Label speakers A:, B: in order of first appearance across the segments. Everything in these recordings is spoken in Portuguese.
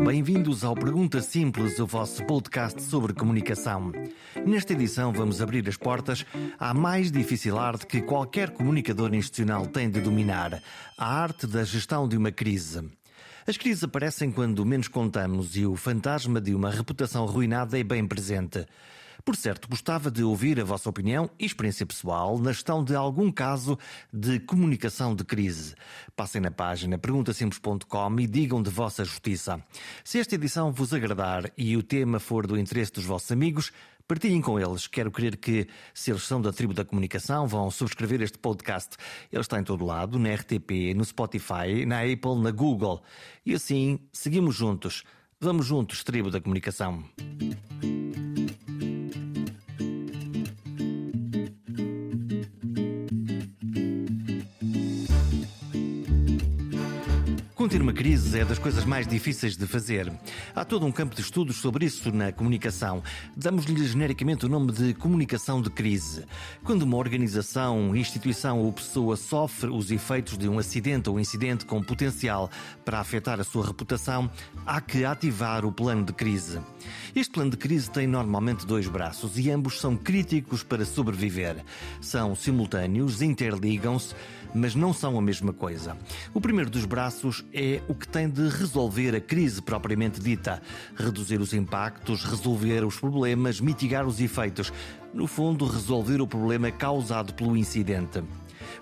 A: bem-vindos ao Pergunta Simples, o vosso podcast sobre comunicação. Nesta edição vamos abrir as portas à mais difícil arte que qualquer comunicador institucional tem de dominar, a arte da gestão de uma crise. As crises aparecem quando menos contamos e o fantasma de uma reputação arruinada é bem presente. Por certo, gostava de ouvir a vossa opinião e experiência pessoal na gestão de algum caso de comunicação de crise. Passem na página perguntasimples.com e digam de vossa justiça. Se esta edição vos agradar e o tema for do interesse dos vossos amigos, Partilhem com eles. Quero crer que, se eles são da tribo da comunicação, vão subscrever este podcast. Ele está em todo lado, na RTP, no Spotify, na Apple, na Google. E assim, seguimos juntos. Vamos juntos, tribo da comunicação. Uma crise é das coisas mais difíceis de fazer. Há todo um campo de estudos sobre isso na comunicação. Damos-lhe genericamente o nome de comunicação de crise. Quando uma organização, instituição ou pessoa sofre os efeitos de um acidente ou incidente com potencial para afetar a sua reputação, há que ativar o plano de crise. Este plano de crise tem normalmente dois braços e ambos são críticos para sobreviver. São simultâneos, interligam-se mas não são a mesma coisa. O primeiro dos braços é o que tem de resolver a crise propriamente dita, reduzir os impactos, resolver os problemas, mitigar os efeitos. No fundo, resolver o problema causado pelo incidente.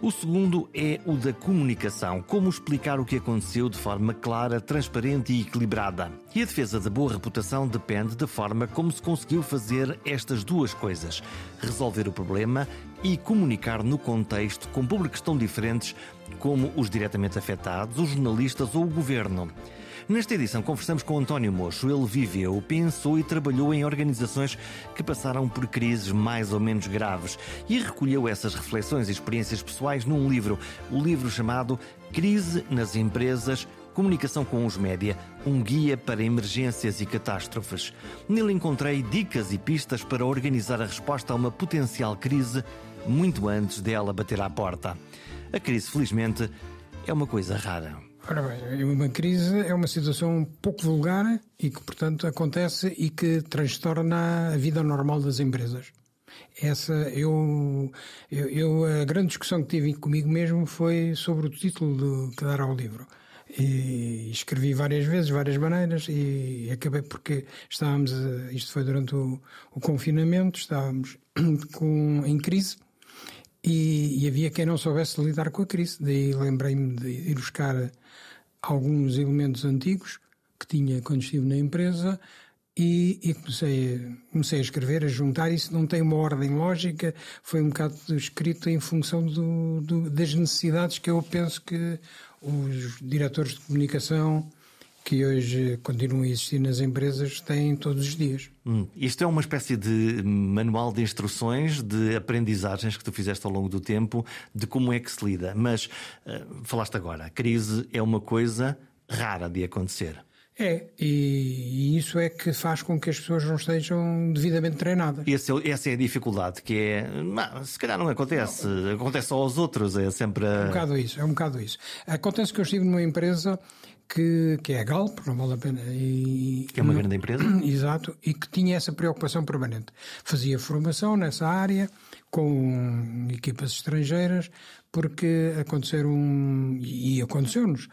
A: O segundo é o da comunicação, como explicar o que aconteceu de forma clara, transparente e equilibrada. E a defesa da boa reputação depende da forma como se conseguiu fazer estas duas coisas: resolver o problema e comunicar no contexto com públicos tão diferentes como os diretamente afetados, os jornalistas ou o governo. Nesta edição conversamos com António Mocho. Ele viveu, pensou e trabalhou em organizações que passaram por crises mais ou menos graves e recolheu essas reflexões e experiências pessoais num livro, o livro chamado Crise nas Empresas, Comunicação com os Média, um guia para emergências e catástrofes. Nele encontrei dicas e pistas para organizar a resposta a uma potencial crise muito antes dela bater à porta. A crise, felizmente, é uma coisa rara.
B: Ora bem, uma crise é uma situação pouco vulgar e que, portanto, acontece e que transtorna a vida normal das empresas. Essa, eu, eu, eu a grande discussão que tive comigo mesmo foi sobre o título do, que dará ao livro. E escrevi várias vezes, várias maneiras, e acabei porque estávamos, isto foi durante o, o confinamento, estávamos com, em crise e, e, havia quem não soubesse lidar com a crise. Daí lembrei-me de ir buscar alguns elementos antigos que tinha quando estive na empresa e, e, comecei, comecei a escrever, a juntar. Isso não tem uma ordem lógica, foi um bocado escrito em função do, do, das necessidades que eu penso que os diretores de comunicação que hoje continuam a existir nas empresas têm todos os dias.
A: Hum. Isto é uma espécie de manual de instruções, de aprendizagens que tu fizeste ao longo do tempo, de como é que se lida. Mas uh, falaste agora, a crise é uma coisa rara de acontecer.
B: É, e, isso é que faz com que as pessoas não estejam devidamente treinadas.
A: Esse, é essa é a dificuldade, que é. Se calhar não acontece, não. acontece só aos outros, é sempre.
B: A... É um bocado isso, é um bocado isso. Acontece que eu estive numa empresa que, que é a Galp, não vale a pena. E,
A: que é uma grande empresa.
B: Exato, e que tinha essa preocupação permanente. Fazia formação nessa área com equipas estrangeiras, porque aconteceram, e aconteceu-nos,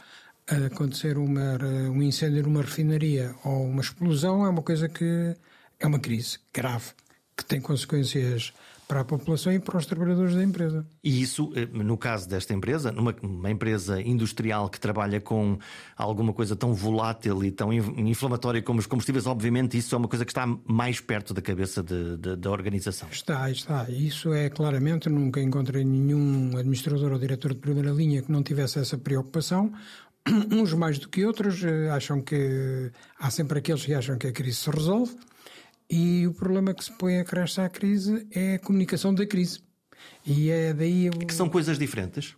B: acontecer uma, um incêndio numa refinaria ou uma explosão é uma coisa que é uma crise grave, que tem consequências para a população e para os trabalhadores da empresa.
A: E isso, eh, no caso desta empresa, numa empresa industrial que trabalha com alguma coisa tão volátil e tão inflamatória como os combustíveis, obviamente isso é uma coisa que está mais perto da cabeça de, de, da organização.
B: Está, está. Isso é claramente, nunca encontrei nenhum administrador ou diretor de primeira linha que não tivesse essa preocupação. Uns mais do que outros eh, acham que há sempre aqueles que acham que a crise se resolve e o problema que se põe a crescer à crise é a comunicação da crise. E é daí. Eu...
A: Que são coisas diferentes?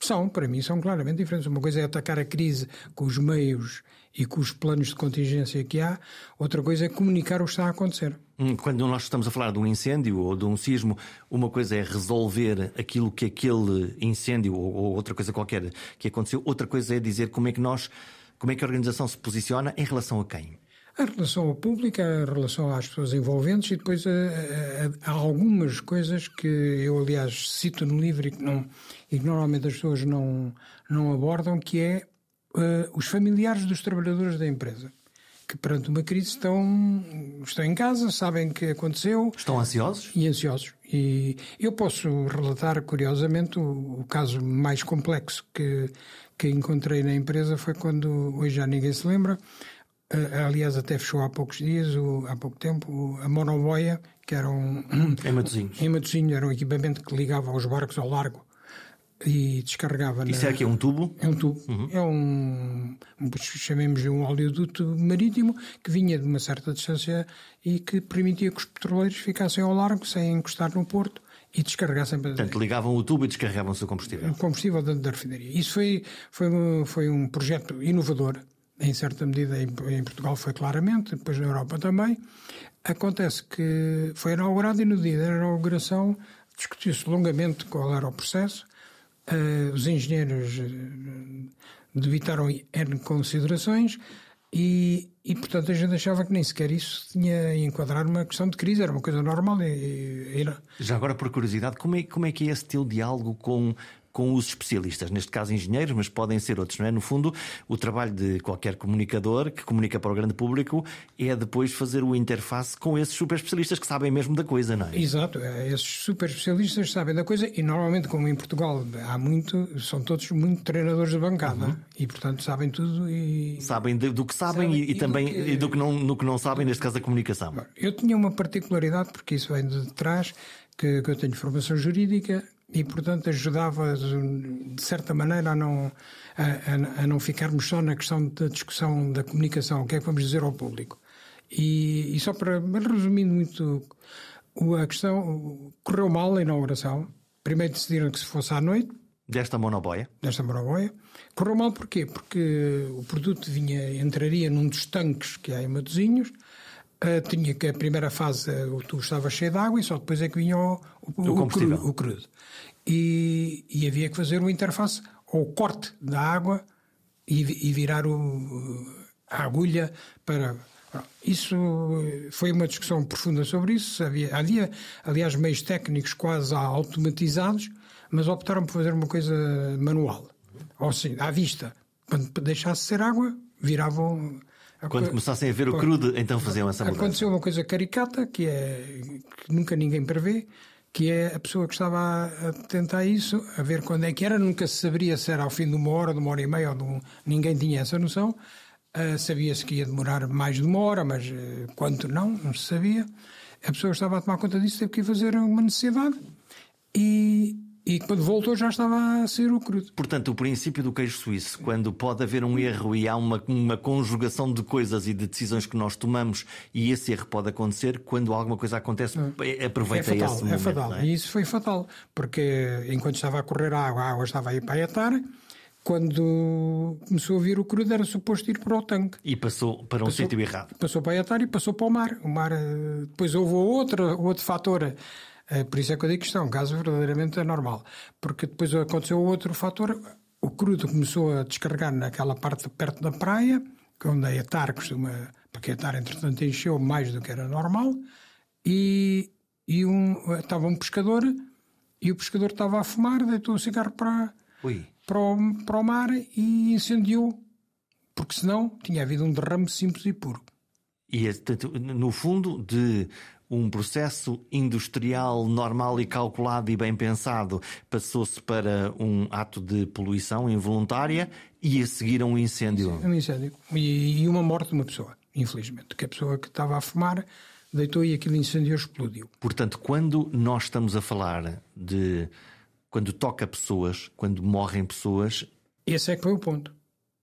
B: São, para mim, são claramente diferentes. Uma coisa é atacar a crise com os meios e com os planos de contingência que há, outra coisa é comunicar o que está a acontecer.
A: Hum, quando nós estamos a falar de um incêndio ou de um sismo, uma coisa é resolver aquilo que aquele incêndio ou outra coisa qualquer que aconteceu, outra coisa é dizer como é que nós Como é que a organização se posiciona em relação a quem?
B: A relação ao público, a relação às pessoas envolventes e depois há algumas coisas que eu, aliás, cito no livro e que, não, e que normalmente as pessoas não, não abordam, que é uh, os familiares dos trabalhadores da empresa que perante uma crise estão, estão em casa, sabem que aconteceu.
A: Estão ansiosos?
B: E ansiosos. E eu posso relatar, curiosamente, o, o caso mais complexo que, que encontrei na empresa foi quando, hoje já ninguém se lembra, aliás até fechou há poucos dias, o, há pouco tempo, a monoboia, que era um...
A: Em Matosinhos.
B: Em Matosinhos, era um equipamento que ligava os barcos ao largo e descarregava.
A: Isso
B: na...
A: é que é um tubo?
B: É um tubo. Uhum. É um, chamemos de um oleoduto marítimo que vinha de uma certa distância e que permitia que os petroleiros ficassem ao largo sem encostar no porto e descarregassem.
A: Portanto, ligavam o tubo e descarregavam o seu combustível.
B: O combustível da, da refinaria. Isso foi, foi, foi um projeto inovador. Em certa medida, em, Portugal foi claramente, depois na Europa também. Acontece que foi inaugurado e no dia da inauguração discutiu-se longamente qual era o processo Uh, os engenheiros uh, debitaram N considerações e, e, portanto, a gente achava que nem sequer isso tinha a enquadrar uma questão de crise, era uma coisa normal. E, e,
A: Já agora, por curiosidade, como é, como é que é esse teu diálogo com com os especialistas, neste caso engenheiros, mas podem ser outros, não é? No fundo, o trabalho de qualquer comunicador que comunica para o grande público é depois fazer o interface com esses super especialistas que sabem mesmo da coisa, não é?
B: Exato, é, esses super especialistas sabem da coisa e normalmente, como em Portugal há muito, são todos muito treinadores de bancada uhum. e, portanto, sabem tudo e.
A: Sabem de, do que sabem, sabem e, e, também do que... e do que, não, do que não sabem, neste caso, da comunicação.
B: Eu tinha uma particularidade, porque isso vem de trás, que, que eu tenho formação jurídica e, portanto, ajudava de certa maneira a não, a, a, não ficarmos só na questão da discussão da comunicação, o que é que vamos dizer ao público. E, e só para, resumindo muito, a questão correu mal a inauguração. Primeiro decidiram que se fosse à noite.
A: Desta monoboia?
B: Desta monoboia. Correu mal porquê? Porque o produto vinha, entraria num dos tanques que há em Matosinhos, Uh, tinha que a primeira fase o tubo estava cheio de água e só depois é que vinha o, o, o, o crudo. O crudo. E, e, havia que fazer uma interface ou corte da água e, e virar o, a agulha para. Isso foi uma discussão profunda sobre isso. Havia, havia, aliás, meios técnicos quase automatizados, mas optaram por fazer uma coisa manual. Ou seja, à vista. Quando deixasse ser água, viravam
A: quando começassem a ver o crudo, então faziam essa mudança.
B: Aconteceu uma coisa caricata, que é que nunca ninguém prevê, que é a pessoa que estava a tentar isso, a ver quando é que era, nunca se saberia se era ao fim de uma hora, de uma hora e meia, ou de um... ninguém tinha essa noção. Uh, Sabia-se que ia demorar mais de uma hora, mas uh, quanto não, não se sabia. A pessoa que estava a tomar conta disso teve que ir fazer uma necessidade e, e quando voltou já estava a ser o crudo.
A: Portanto, o princípio do queijo suíço, quando pode haver um erro e há uma, uma conjugação de coisas e de decisões que nós tomamos e esse erro pode acontecer, quando alguma coisa acontece, é. aproveita
B: é fatal,
A: esse
B: é
A: momento.
B: Fatal.
A: É?
B: E isso foi fatal, porque enquanto estava a correr a água, a água estava a ir para a etar, quando começou a vir o crudo era suposto ir para o tanque.
A: E passou para um passou, sítio errado.
B: Passou para a etar e passou para o mar. O mar eh, depois houve outro, outro fator é, por isso é que eu digo que isto é um caso verdadeiramente anormal. Porque depois aconteceu outro fator. O crudo começou a descarregar naquela parte perto da praia, é onde a etar costuma. Porque a etar, entretanto, encheu mais do que era normal. E, e um, estava um pescador e o pescador estava a fumar, deitou o cigarro para, para, o, para o mar e incendiou. Porque senão tinha havido um derrame simples e puro.
A: E, no fundo, de um processo industrial normal e calculado e bem pensado passou-se para um ato de poluição involuntária e a seguir a um incêndio.
B: Um incêndio. E, uma morte de uma pessoa, infelizmente. Que a pessoa que estava a fumar deitou e aquilo incendiou explodiu.
A: Portanto, quando nós estamos a falar de. Quando toca pessoas, quando morrem pessoas.
B: Esse é que foi o ponto.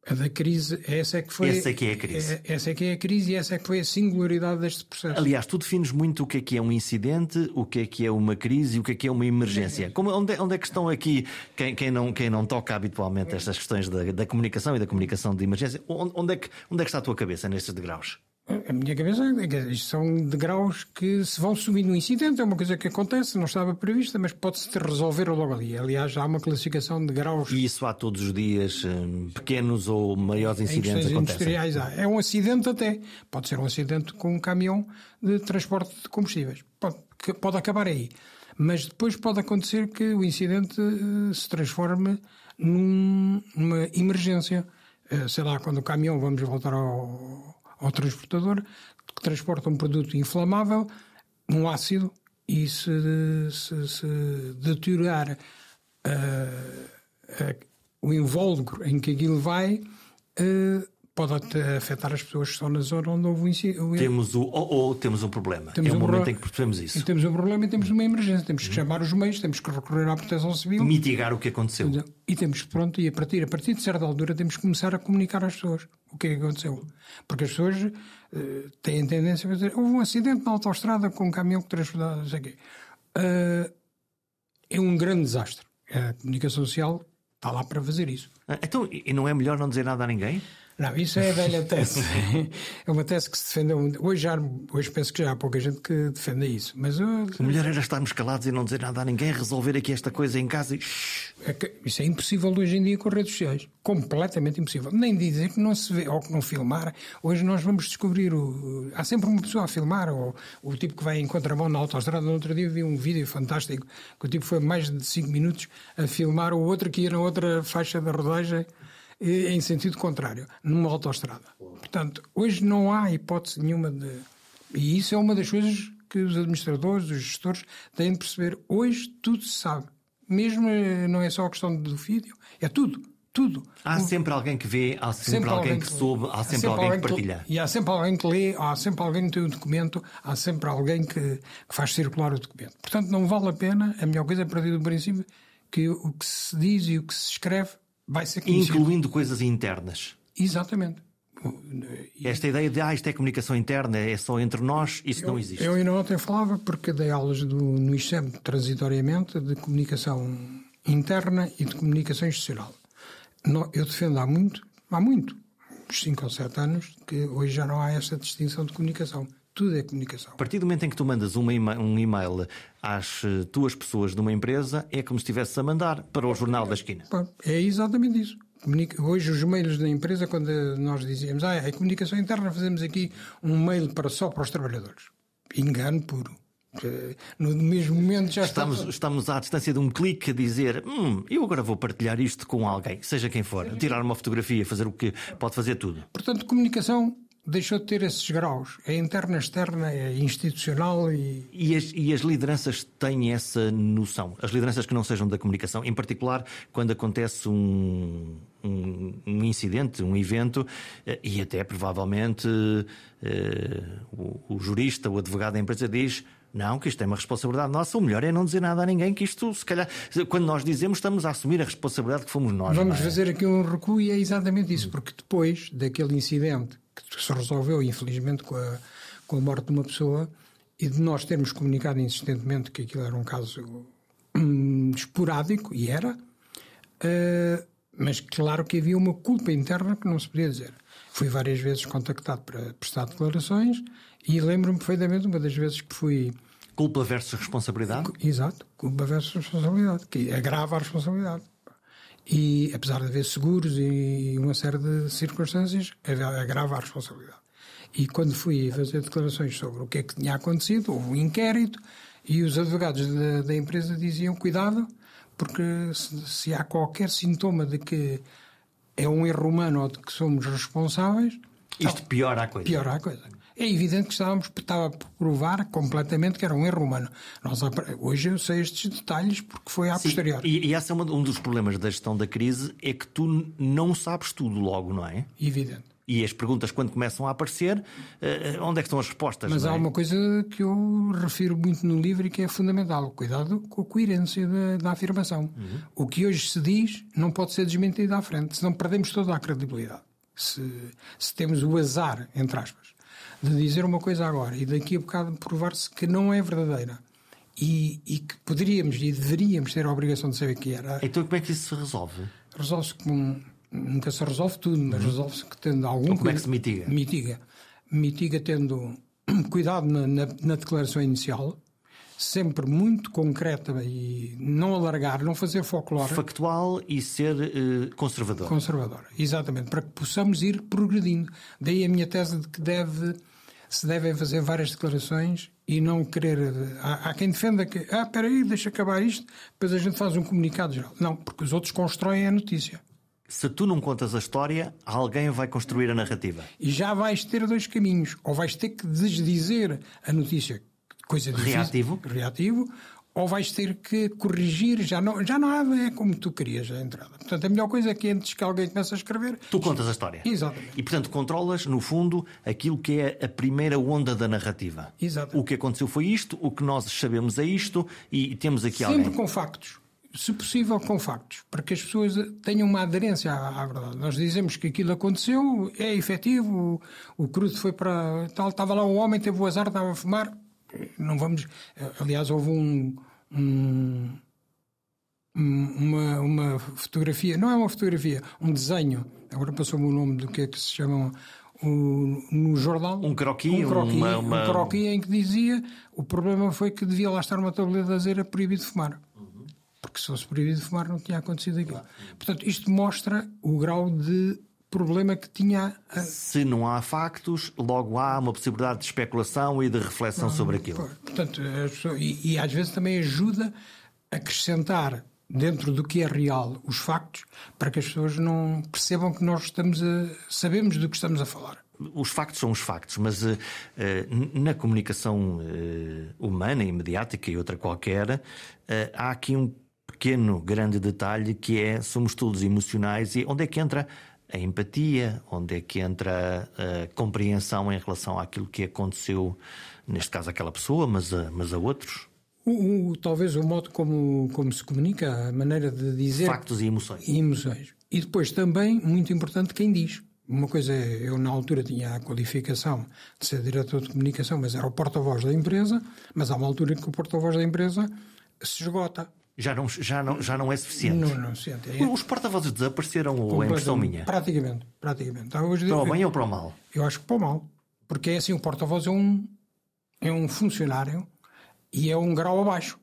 B: A da crise, essa é que foi.
A: Essa é que é a crise.
B: É, essa é que é a crise e essa é que foi a singularidade deste processo.
A: Aliás, tu defines muito o que é que é um incidente, o que é que é uma crise e o que é que é uma emergência. Como, onde, é, onde é que estão aqui quem, quem, não, quem não toca habitualmente estas questões da, da comunicação e da comunicação de emergência? Onde, onde, é que, onde é que está a tua cabeça nestes degraus?
B: A minha cabeça é que isto são degraus que se vão subir no incidente, é uma coisa que acontece, não estava prevista, mas pode-se resolver logo ali. Aliás, há uma classificação de graus.
A: E isso há todos os dias, hum, pequenos ou maiores incidentes
B: acontecem? industriais há. É um acidente até. Pode ser um acidente com um caminhão de transporte de combustíveis. Pode, pode acabar aí. Mas depois pode acontecer que o incidente eh, se transforme num, numa emergência. Eh, sei lá, quando o caminhão, vamos voltar ao ao transportador que transporta um produto inflamável, um ácido, e se, se, se deteriorar uh, uh, o invólucro em que aquilo vai, uh, pode afetar as pessoas que estão na zona onde houve o incêndio.
A: Temos o ou, ou temos um problema. Temos é o um momento em que percebemos isso.
B: E temos um problema e temos uma emergência. Temos que chamar os meios, temos que recorrer à proteção civil.
A: Mitigar o que aconteceu.
B: E temos pronto, e a partir, a partir de certa altura temos que começar a comunicar às pessoas o que é que aconteceu. Porque as pessoas uh, têm tendência a dizer houve um acidente na autostrada com um caminhão que transportava, não sei o quê. Uh, é um grande desastre. A comunicação social está lá para fazer isso.
A: Ah, então, e não é melhor não dizer nada a ninguém?
B: Não, isso é a velha tese. é uma tese que se defende. Hoje, já, hoje penso que já há pouca gente que defenda isso. Mas eu...
A: O melhor era estarmos calados e não dizer nada a ninguém, resolver aqui esta coisa em casa e.
B: É que isso é impossível hoje em dia com redes sociais. Completamente impossível. Nem dizer que não se vê ou que não filmar. Hoje nós vamos descobrir. O... Há sempre uma pessoa a filmar, ou o tipo que vai em contramão na autostrada. No outro dia vi um vídeo fantástico que o tipo foi mais de 5 minutos a filmar o outro que ia na outra faixa da rodagem em sentido contrário, numa autoestrada. Portanto, hoje não há hipótese nenhuma de. E isso é uma das coisas que os administradores, os gestores têm de perceber. Hoje tudo se sabe. Mesmo eh, não é só a questão do vídeo, é tudo. Tudo.
A: Há sempre alguém que vê, há sempre, sempre alguém, que, que soube, há sempre, há sempre alguém, alguém, que partilha.
B: e há sempre alguém que lê, há sempre alguém que tem o documento, há sempre alguém que, que faz circular o documento. Portanto, não vale a pena, a melhor coisa é partir do princípio que o que se diz e o que se escreve vai ser
A: conhecido. Incluindo coisas internas.
B: Exatamente.
A: Esta ideia de ah, isto é comunicação interna, é só entre nós, isso
B: eu,
A: não existe.
B: Eu ainda ontem falava, porque dei aulas do, no ICEM transitoriamente de comunicação interna e de comunicação institucional. Eu defendo há muito, há muito, uns 5 ou 7 anos, que hoje já não há essa distinção de comunicação. Tudo é comunicação.
A: A partir do momento em que tu mandas um e-mail às eh, tuas pessoas de uma empresa, é como se estivesse a mandar para o jornal da esquina.
B: É exatamente isso. Hoje os mails da empresa, quando nós dizíamos, ah, é comunicação interna, fazemos aqui um mail para, só para os trabalhadores. Engano puro. No mesmo momento já
A: estamos, está... estamos à distância de um clique a dizer hum, eu agora vou partilhar isto com alguém, seja quem for, tirar uma fotografia, fazer o que pode fazer tudo.
B: Portanto, comunicação deixou de ter esses graus. É interna, externa, é institucional e.
A: E as, e as lideranças têm essa noção? As lideranças que não sejam da comunicação, em particular quando acontece um, um, um incidente, um evento, eh, e até provavelmente uh, o, o jurista, o advogado da empresa diz. Não, que isto é uma responsabilidade nossa. O melhor é não dizer nada a ninguém, que isto, se calhar, quando nós dizemos, estamos a assumir a responsabilidade que fomos nós.
B: Vamos
A: é?
B: fazer aqui um recuo e é exatamente isso, porque depois daquele incidente que se resolveu, infelizmente, com a, com a morte de uma pessoa e de nós termos comunicado insistentemente que aquilo era um caso hum, esporádico, e era, uh, mas claro que havia uma culpa interna que não se podia dizer. Fui várias vezes contactado para prestar declarações e lembro-me perfeitamente uma das vezes que fui.
A: Culpa versus responsabilidade?
B: Exato, culpa versus responsabilidade, que agrava a responsabilidade. E apesar de haver seguros e uma série de circunstâncias, agrava a responsabilidade. E quando fui fazer declarações sobre o que é que tinha acontecido, houve um inquérito e os advogados da, da empresa diziam: cuidado, porque se, se, há qualquer sintoma de que é um erro humano ou de que somos responsáveis.
A: Isto piora a coisa.
B: Piora a coisa. É evidente que estávamos, estava a provar completamente que era um erro humano. Nós, hoje eu sei estes detalhes porque foi à posteriori.
A: E, e esse é um dos problemas da gestão da crise, é que tu não sabes tudo logo, não é?
B: Evidente.
A: E as perguntas, quando começam a aparecer, eh, onde é que estão as respostas?
B: Mas
A: é?
B: há uma coisa que eu refiro muito no livro e que é fundamental: cuidado com a coerência da, da afirmação. Uhum. O que hoje se diz não pode ser desmentido à frente, senão perdemos toda a credibilidade. Se, se temos o azar, entre aspas, de dizer uma coisa agora e daqui a bocado provar-se que não é verdadeira. E, e, que poderíamos e deveríamos ter a obrigação de saber que era.
A: Então como é que isso se resolve?
B: Resolve-se com. Nunca se resolve tudo, mas uhum. resolve-se que tendo algum. Então,
A: como é que se mitiga?
B: Mitiga. mitiga tendo cuidado na, na, na declaração inicial, sempre muito concreta e não alargar, não fazer folclore.
A: Factual e ser uh, conservador.
B: Conservador, exatamente, para que possamos ir progredindo. Daí a minha tese de que deve, se devem fazer várias declarações e não querer. Há, há quem defenda que, ah, espera aí, deixa acabar isto, depois a gente faz um comunicado geral. Não, porque os outros constroem a notícia.
A: Se tu não contas a história, alguém vai construir a narrativa.
B: E já vais ter dois caminhos. Ou vais ter que desdizer a notícia coisa difícil,
A: reativo.
B: reativo, ou vais ter que corrigir, já não, já nada é como tu querias a entrada. Portanto, a melhor coisa é que antes que alguém comece a escrever.
A: Tu contas a história.
B: Exatamente.
A: E, portanto, controlas, no fundo, aquilo que é a primeira onda da narrativa.
B: Exatamente.
A: O que aconteceu foi isto, o que nós sabemos é isto, e temos aqui
B: Sempre
A: alguém.
B: Sempre com factos. Se possível, com factos, para que as pessoas tenham uma aderência à, à verdade. Nós dizemos que aquilo aconteceu, é efetivo, o, o crudo foi para. Tal, estava lá um homem, teve o azar, estava a fumar não vamos. Aliás, houve um, um, uma, uma fotografia, não é uma fotografia, um desenho, agora passou-me o nome do que é que se chama o, no jornal.
A: Um croquis,
B: um croquis,
A: uma, uma...
B: um croquis em que dizia o problema foi que devia lá estar uma tableta de azeira proibido de fumar. Porque se fosse proibido de fumar não tinha acontecido aquilo. Portanto, isto mostra o grau de problema que tinha.
A: Se não há factos, logo há uma possibilidade de especulação e de reflexão
B: não,
A: sobre aquilo.
B: Portanto, e, e, às vezes também ajuda a acrescentar dentro do que é real os factos para que as pessoas não percebam que nós estamos a, sabemos do que estamos a falar.
A: Os factos são os factos, mas uh, na comunicação uh, humana e mediática e outra qualquer, uh, há aqui um pequeno, grande detalhe que é somos todos emocionais e onde é que entra a empatia, onde é que entra a, compreensão em relação àquilo que aconteceu, neste caso àquela pessoa, mas a, mas a outros?
B: O, o, talvez o modo como, como se comunica, a maneira de dizer.
A: Factos e emoções.
B: E emoções. E depois também, muito importante, quem diz. Uma coisa é, eu na altura tinha a qualificação de ser diretor de comunicação, mas era o porta-voz da empresa, mas há uma altura em que o porta-voz da empresa se esgota
A: já não, já não, já não é suficiente.
B: Não, não é. É...
A: Os porta-vozes desapareceram ou é impressão minha?
B: Praticamente, praticamente. Então, hoje,
A: para o bem eu, ou para o mal?
B: Eu acho que para o mal. Porque é assim, o porta-voz é um, é um funcionário e é um grau abaixo.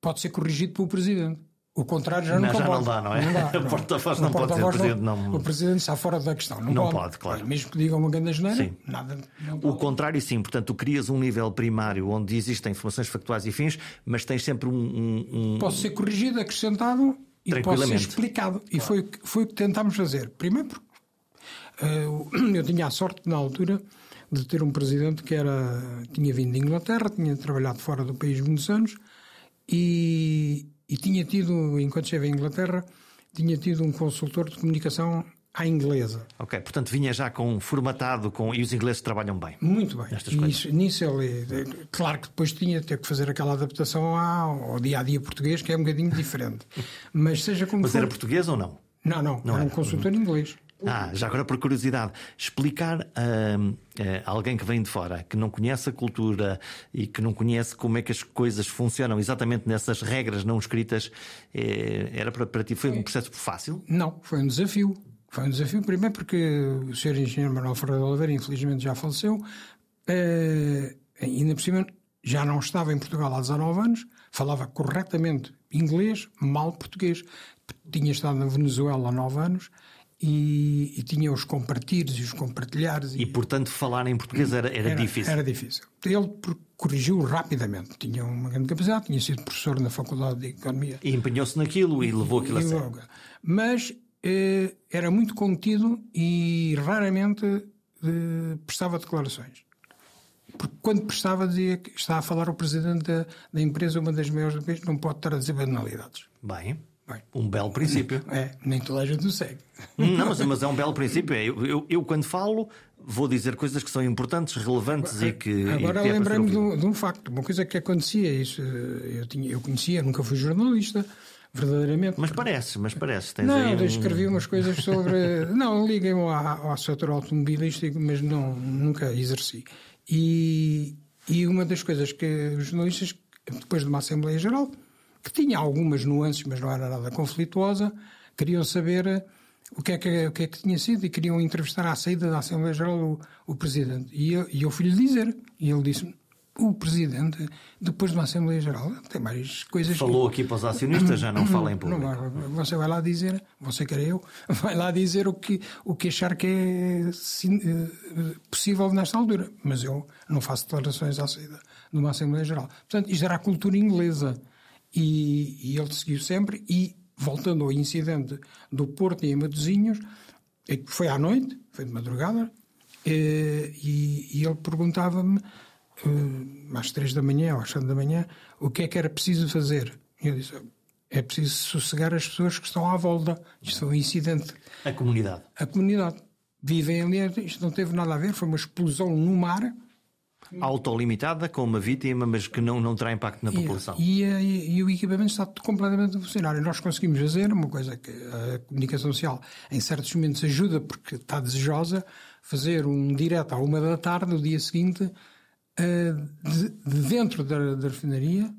B: Pode ser corrigido pelo presidente. O contrário já,
A: não,
B: já
A: não dá, não é?
B: Não dá,
A: não. O porta-voz não, pode ser presidente. Não...
B: O presidente está fora da questão. Não,
A: não
B: pode.
A: pode, claro.
B: Mesmo que diga uma grande geneira, sim. nada.
A: o contrário, sim. Portanto, tu crias um nível primário onde existem informações factuais e fins, mas tens sempre um. um, um...
B: Pode ser corrigido, acrescentado e pode ser explicado. E foi, foi o que tentámos fazer. Primeiro, porque uh, eu tinha a sorte, na altura, de ter um presidente que era, tinha vindo de Inglaterra, tinha trabalhado fora do país muitos anos e e tinha tido, enquanto esteve em Inglaterra, tinha tido um consultor de comunicação à inglesa.
A: Ok, portanto vinha já com formatado com e os ingleses trabalham bem.
B: Muito bem. E isso, nisso ele, claro que depois tinha ter que fazer aquela adaptação ao dia a dia português que é um bocadinho diferente. Mas seja como
A: Mas
B: for,
A: era português ou não?
B: Não, não, não era, era um consultor uhum. inglês.
A: Ah, já agora por curiosidade, explicar a, a, alguém que vem de fora, que não conhece a cultura e que não conhece como é que as coisas funcionam exatamente nessas regras não escritas, é, era para, para ti foi um processo fácil?
B: Não, foi um desafio. Foi um desafio, primeiro porque o Sr. Engenheiro Manuel Ferreira de Oliveira, infelizmente, já faleceu, é, ainda por cima já não estava em Portugal há 19 anos, falava corretamente inglês, mal português. Tinha estado na Venezuela há 9 anos e, e, tinha os compartilhos e os compartilhares.
A: E, e, portanto, falar em português era, era,
B: era,
A: difícil.
B: Era difícil. Ele corrigiu rapidamente. Tinha uma grande capacidade, tinha sido professor na Faculdade de Economia.
A: E empenhou-se naquilo e, e levou aquilo a sério.
B: Mas eh, era muito contido e raramente eh, prestava declarações. Porque quando prestava, dizia que está a falar o presidente da, da empresa, uma das maiores do país, não pode estar a dizer banalidades.
A: Bem. Um belo princípio.
B: É, nem toda a gente o segue.
A: Não, mas, mas é um belo princípio. Eu, eu, eu, quando falo, vou dizer coisas que são importantes, relevantes e que.
B: Agora
A: é
B: lembrei-me de, de, um facto, uma coisa que acontecia. Isso, eu, tinha, eu conhecia, nunca fui jornalista, verdadeiramente.
A: Mas parece, mas parece.
B: Tens não, eu escrevi umas coisas sobre. não, liguei-me ao, ao setor automobilístico, mas não, nunca exerci. E, e uma das coisas que os jornalistas, depois de uma Assembleia Geral que tinha algumas nuances, mas não era nada conflituosa, queriam saber o que, é que, o que é que tinha sido e queriam entrevistar à saída da Assembleia Geral o, o Presidente. E eu, e eu fui-lhe dizer, e ele disse o Presidente, depois de uma Assembleia Geral, tem mais coisas.
A: Falou aqui para os acionistas, já não fala em público. Não,
B: você vai lá dizer, você quer eu, vai lá dizer o que, o que achar que é eh, possível nesta altura. Mas eu não faço declarações à saída de uma Assembleia Geral. Portanto, isto era a cultura inglesa. E, e ele seguiu sempre. E, voltando ao incidente do Porto em Matosinhos, é foi à noite, foi de madrugada, eh, e, e ele perguntava-me uh, às três da manhã ou às sete da manhã, o que é que era preciso fazer. E eu disse, é preciso sossegar as pessoas que estão à volta. Isto é um incidente.
A: A comunidade.
B: A comunidade. Vivem ali, isto não teve nada a ver, foi uma explosão no mar.
A: Autolimitada, com uma vítima, mas que não, não terá impacto na população.
B: E, e, e, o equipamento está completamente a funcionar. E nós conseguimos fazer uma coisa que a comunicação social, em certos momentos, ajuda, porque está desejosa, fazer um direto à uma da tarde, no dia seguinte, de, de dentro da, da refinaria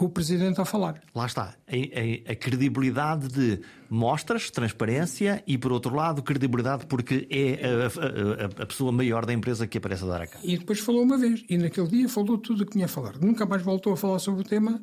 B: com o Presidente a falar.
A: Lá está. A, a, a, credibilidade de mostras, transparência e, por outro lado, credibilidade porque é a, a, pessoa maior da empresa que aparece a dar a cara.
B: E depois falou uma vez. E naquele dia falou tudo o que tinha a falar. Nunca mais voltou a falar sobre o tema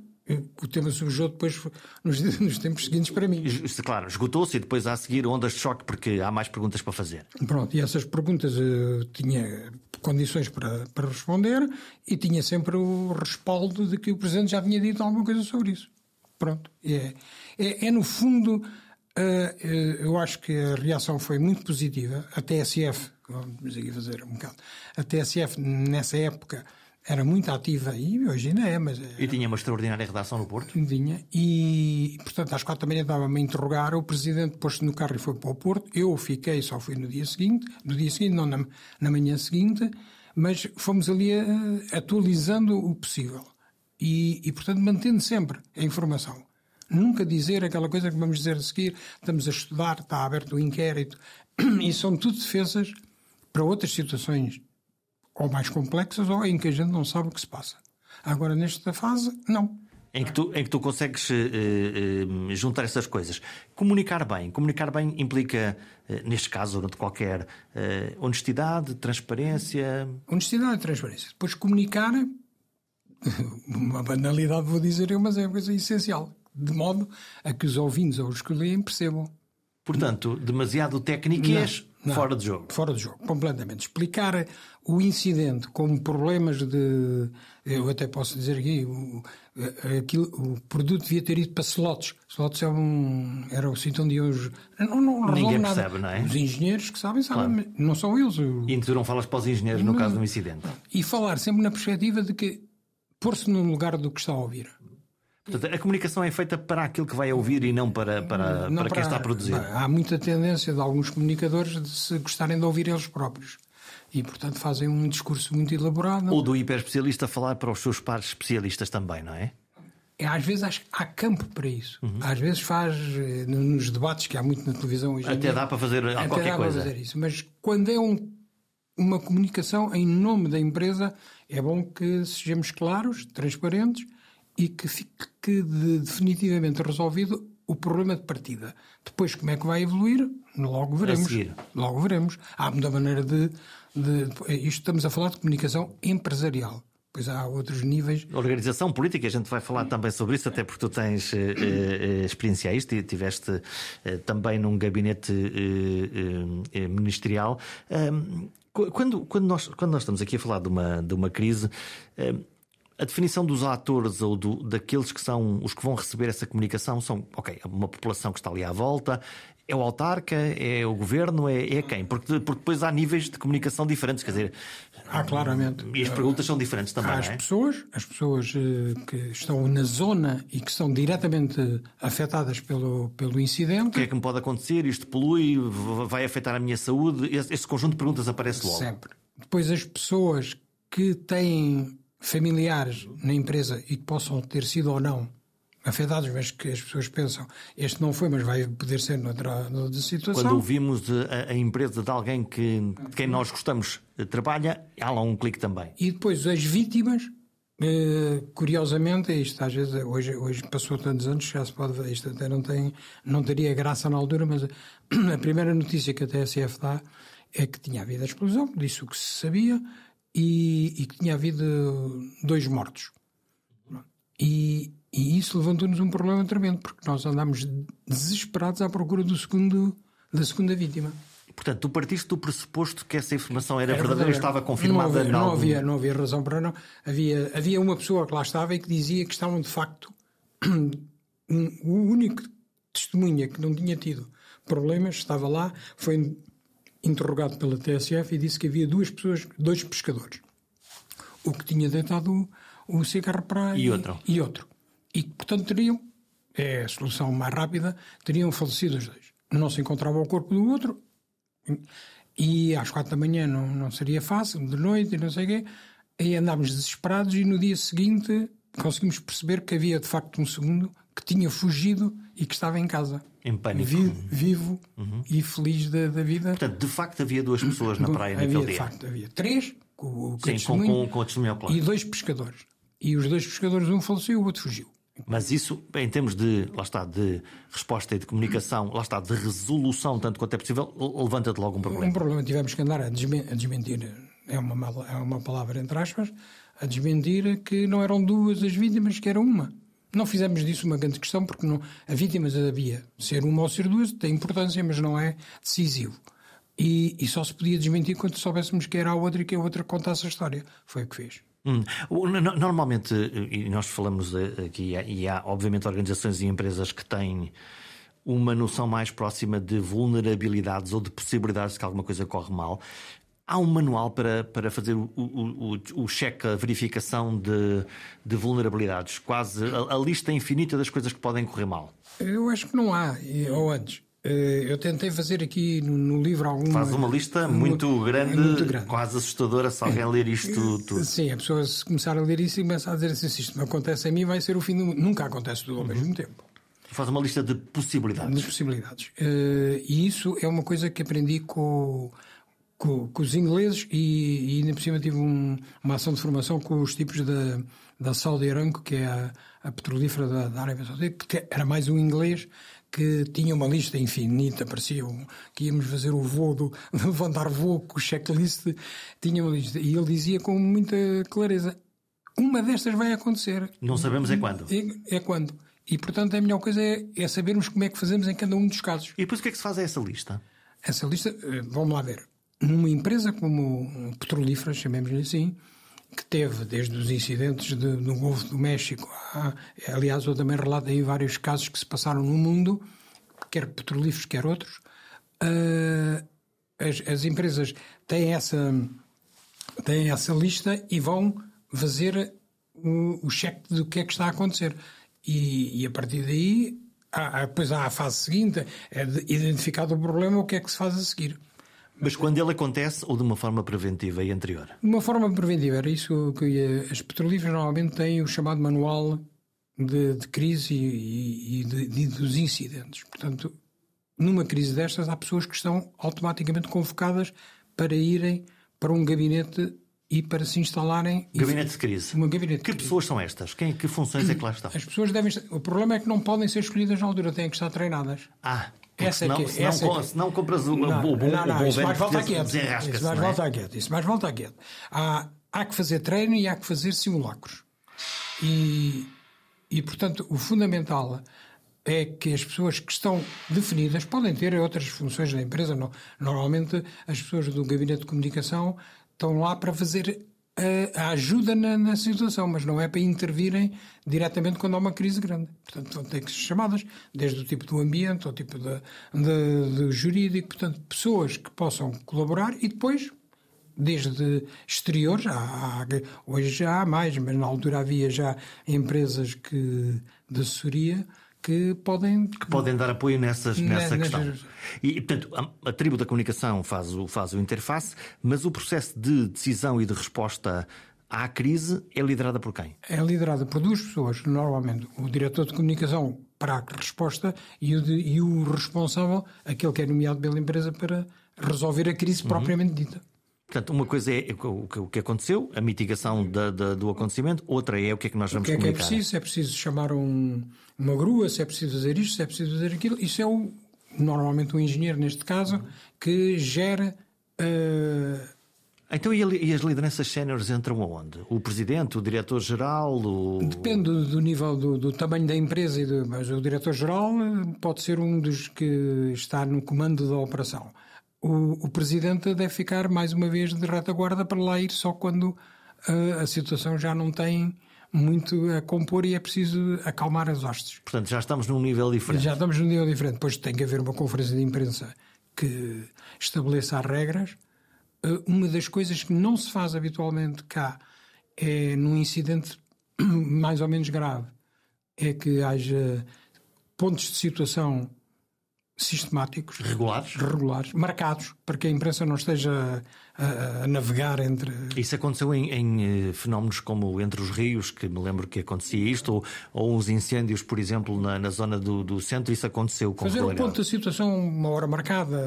B: o tema surgiu depois nos, nos, tempos seguintes para mim.
A: Claro, esgotou-se e depois há a seguir ondas de choque porque há mais perguntas para fazer.
B: Pronto, e essas perguntas eu tinha condições para, para responder e tinha sempre o respaldo de que o Presidente já tinha dito alguma coisa sobre isso. Pronto, é, é, é no fundo, uh, eu acho que a reação foi muito positiva. A TSF, vamos aqui fazer um bocado, a TSF nessa época era muito ativa e hoje ainda é, mas...
A: E tinha uma extraordinária redação no Porto?
B: Tinha, e portanto às quatro da manhã estava-me a interrogar, o Presidente pôs-se no carro e foi para o Porto, eu fiquei, só fui no dia seguinte, no dia seguinte, não na, na manhã seguinte, mas fomos ali uh, atualizando o possível e, e portanto mantendo sempre a informação. Nunca dizer aquela coisa que vamos dizer a seguir, estamos a estudar, está aberto o inquérito, e são tudo defesas para outras situações ou mais complexas ou em que a gente não sabe o que se passa. Agora, nesta fase, não.
A: Em que tu, em que tu consegues uh, uh, juntar essas coisas. Comunicar bem. Comunicar bem implica, uh, neste caso, ou de qualquer, honestidade, transparência.
B: Honestidade e transparência. Depois, comunicar, uma banalidade vou dizer eu, mas é uma coisa essencial. De modo a que os ouvintes ou os que leem percebam.
A: Portanto, demasiado técnicas não, fora de jogo.
B: Fora de jogo, completamente. Explicar o incidente como problemas de. Eu até posso dizer aqui, o, aquilo, o produto devia ter ido para slots. Slots é um, era o sítio onde hoje. Não, não
A: Ninguém percebe, não é?
B: Os engenheiros que sabem, sabem, claro. não são eles.
A: E tu não falas para os engenheiros no caso de um incidente.
B: E falar sempre na perspectiva de que pôr-se no lugar do que está a ouvir.
A: Portanto, a comunicação é feita para aquilo que vai ouvir e não para, para, não para, para quem está a produzir.
B: Há muita tendência de alguns comunicadores de se gostarem de ouvir eles próprios. E, portanto, fazem um discurso muito elaborado.
A: Ou do hiperespecialista falar para os seus pares especialistas também, não é?
B: é às vezes acho, há campo para isso. Uhum. Às vezes faz, eh, nos debates que há muito na televisão hoje
A: Até dá para fazer até qualquer dá coisa.
B: Para fazer isso. Mas quando é um, uma comunicação em nome da empresa, é bom que sejamos claros, transparentes e que fique de, definitivamente resolvido o problema de partida. Depois, como é que vai evoluir? Logo veremos. Logo veremos. Há muita maneira de, de. Isto estamos a falar de comunicação empresarial. Pois há outros níveis.
A: Organização política, a gente vai falar também sobre isso, até porque tu tens eh, eh, experiência a isto e estiveste eh, também num gabinete eh, eh, ministerial. quando, quando, nós, quando nós estamos aqui a falar de uma, de uma crise a definição dos atores ou do, daqueles que são os que vão receber essa comunicação são, ok, uma população que está ali à volta, é o autarca, é o governo, é, é quem? Porque, porque depois há níveis de comunicação diferentes, quer dizer.
B: Há claramente.
A: E as perguntas são diferentes também.
B: Há as é? pessoas, as pessoas eh, que estão na zona e que são diretamente afetadas pelo, pelo incidente. O
A: que é que me pode acontecer? Isto polui, vai afetar a minha saúde? Esse, esse conjunto de perguntas aparece logo.
B: Sempre. Depois as pessoas que têm familiares na empresa e que possam ter sido ou não afetados, mas que as pessoas pensam este não foi, mas vai poder ser noutra, noutra situação.
A: Quando ouvimos a, a, empresa de alguém que, de quem nós gostamos trabalha, há lá um clique também.
B: E depois as vítimas Uh, curiosamente, isto às vezes, hoje, hoje passou tantos anos, já se pode ver, isto até não, tem, não teria graça na altura, mas a primeira notícia que a TSF dá é que tinha havido a explosão, disse o que se sabia, e, e que tinha havido dois mortos. E, e isso levantou-nos um problema tremendo, porque nós andámos desesperados à procura do segundo, da segunda vítima.
A: Portanto, tu partiste do pressuposto que essa informação era, era verdadeira e estava confirmada
B: não havia,
A: não,
B: algum... havia, não havia razão para não. Havia, havia uma pessoa que lá estava e que dizia que estavam, de facto, o único testemunha que não tinha tido problemas estava lá, foi interrogado pela TSF e disse que havia duas pessoas, dois pescadores. O que tinha deitado o, o cigarro para
A: e, e outro.
B: E outro. E, portanto, teriam, é a solução mais rápida, teriam falecido os dois. Não se encontrava o corpo do outro, e às quatro da manhã não, não seria fácil, de noite e não sei o quê. Aí andámos desesperados e no dia seguinte conseguimos perceber que havia de facto um segundo que tinha fugido e que estava em casa.
A: Em pânico.
B: Vi, vivo uhum. e feliz da, da, vida.
A: Portanto, de facto havia duas pessoas na praia
B: havia,
A: naquele
B: dia.
A: De
B: facto, havia três, com,
A: com Sim, com, com, com o
B: E dois pescadores. E os dois pescadores, um faleceu e o outro fugiu.
A: Mas isso, em termos de, lá está, de resposta e de comunicação, lá está, de resolução, tanto quanto é possível, levanta-te logo um problema.
B: Um problema, tivemos que andar a, desmentir, a desmentir é uma, é uma palavra entre aspas, a desmentir que não eram duas as vítimas, que era uma. Não fizemos disso uma grande questão, porque não, a vítima havia. Ser uma ou ser duas tem importância, mas não é decisivo. E, e só se podia desmentir quando soubéssemos que era a outra e que a outra contasse a história. Foi o que fez.
A: Hum. Normalmente, e nós falamos aqui, e há obviamente organizações e empresas que têm uma noção mais próxima de vulnerabilidades ou de possibilidades de que alguma coisa corre mal. Há um manual para, para fazer o, o, o, o cheque, a verificação de, de vulnerabilidades? Quase a, a, lista infinita das coisas que podem correr mal?
B: Eu acho que não há, ou antes. Eh, eu tentei fazer aqui no, livro alguma.
A: Faz uma lista muito, uma, grande, muito grande, quase assustadora se alguém é. ler isto tudo.
B: Sim, a pessoa se começar a ler isso e começa a dizer assim: se isto não acontece a mim, vai ser o fim do mundo. Nunca acontece tudo ao uhum. mesmo tempo.
A: Faz uma lista de possibilidades.
B: De possibilidades. Uh, e isso é uma coisa que aprendi com, com, com os ingleses e, e ainda por cima tive um, uma ação de formação com os tipos da, da Saudi Aramco, que é a, a petrolífera da, da Arábia Saudita, que era mais um inglês que tinha uma lista infinita, parecia que íamos fazer o voo, do, levantar voo com o checklist, tinha uma lista. E ele dizia com muita clareza: uma destas vai acontecer.
A: Não sabemos é quando.
B: É, é quando. E portanto a melhor coisa é, é, sabermos como é que fazemos em cada um dos casos.
A: E depois o que é que se faz a essa lista?
B: Essa lista, eh, vamos lá ver. Numa empresa como petrolífera, chamemos-lhe assim, que teve desde os incidentes de, no Golfo do México, a, aliás, eu também relato aí vários casos que se passaram no mundo, quer petrolíferos, quer outros. Uh, as, as, empresas têm essa, têm essa lista e vão fazer o, o cheque do que é que está a acontecer. E, e a partir daí, há, depois há a fase seguinte, é de identificado o problema, o que é que se faz a seguir.
A: Mas quando ele acontece ou de uma forma preventiva e anterior?
B: De uma forma preventiva, era isso que as petrolíferas normalmente têm o chamado manual de, de crise e, e de, de, dos incidentes. Portanto, numa crise destas, há pessoas que estão automaticamente convocadas para irem para um gabinete e para se instalarem.
A: Gabinete de crise.
B: Uma gabinete
A: que pessoas são estas? Quem, que funções é que lá estão?
B: As pessoas devem. O problema é que não podem ser escolhidas na altura, têm que estar treinadas.
A: Ah, essa é que, senão, essa é que... senão compras o,
B: não,
A: o bom,
B: não, não,
A: o bom
B: isso mais volta
A: quieto.
B: Isso mais volta a quieto. Isso mais volta a quieto. Há, há que fazer treino e há que fazer simulacros. E, e, portanto, o fundamental é que as pessoas que estão definidas podem ter outras funções da empresa. Normalmente, as pessoas do gabinete de comunicação estão lá para fazer a, ajuda na, na, situação, mas não é para intervirem diretamente quando há uma crise grande. Portanto, vão ter que ser chamadas, desde o tipo do ambiente, ao tipo de, de jurídico, portanto, pessoas que possam colaborar e depois desde exteriores, há, hoje já há mais, mas na altura havia já empresas que, de assessoria que podem
A: que podem dar apoio nessas, nessa nessas... questão. E, portanto, a, a, tribo da comunicação faz o, faz o interface, mas o processo de decisão e de resposta à crise é liderada por quem?
B: É liderada por duas pessoas, normalmente o diretor de comunicação para a resposta e o, de, e o responsável, aquele que é nomeado pela empresa para resolver a crise uhum. propriamente dita.
A: Portanto, uma coisa é o que aconteceu, a mitigação da, da, do acontecimento, outra é o que é que nós vamos
B: comunicar. O
A: que
B: é que é preciso? Se é preciso chamar um, uma grua, se é preciso fazer isto, se é preciso fazer aquilo. Isso é o, normalmente um engenheiro, neste caso, que gera. Uh...
A: Então, e as lideranças séniores entram aonde? O presidente, o diretor-geral? O...
B: Depende do, nível, do, do, tamanho da empresa, e do, mas o diretor-geral pode ser um dos que está no comando da operação o, o presidente deve ficar mais uma vez de retaguarda para lá ir só quando uh, a situação já não tem muito a compor e é preciso acalmar as hostes.
A: Portanto, já estamos num nível diferente.
B: Já estamos num nível diferente. Depois tem que haver uma conferência de imprensa que estabeleça as regras. Uh, uma das coisas que não se faz habitualmente cá é num incidente mais ou menos grave é que haja pontos de situação sistemáticos,
A: regulares,
B: regulares, marcados, para que a imprensa não esteja a, a navegar entre.
A: Isso aconteceu em, em, eh, fenómenos como entre os rios, que me lembro que acontecia isto, ou, ou os incêndios, por exemplo, na, na zona do, do, centro, isso aconteceu com
B: Fazer o um ponto da situação uma hora marcada,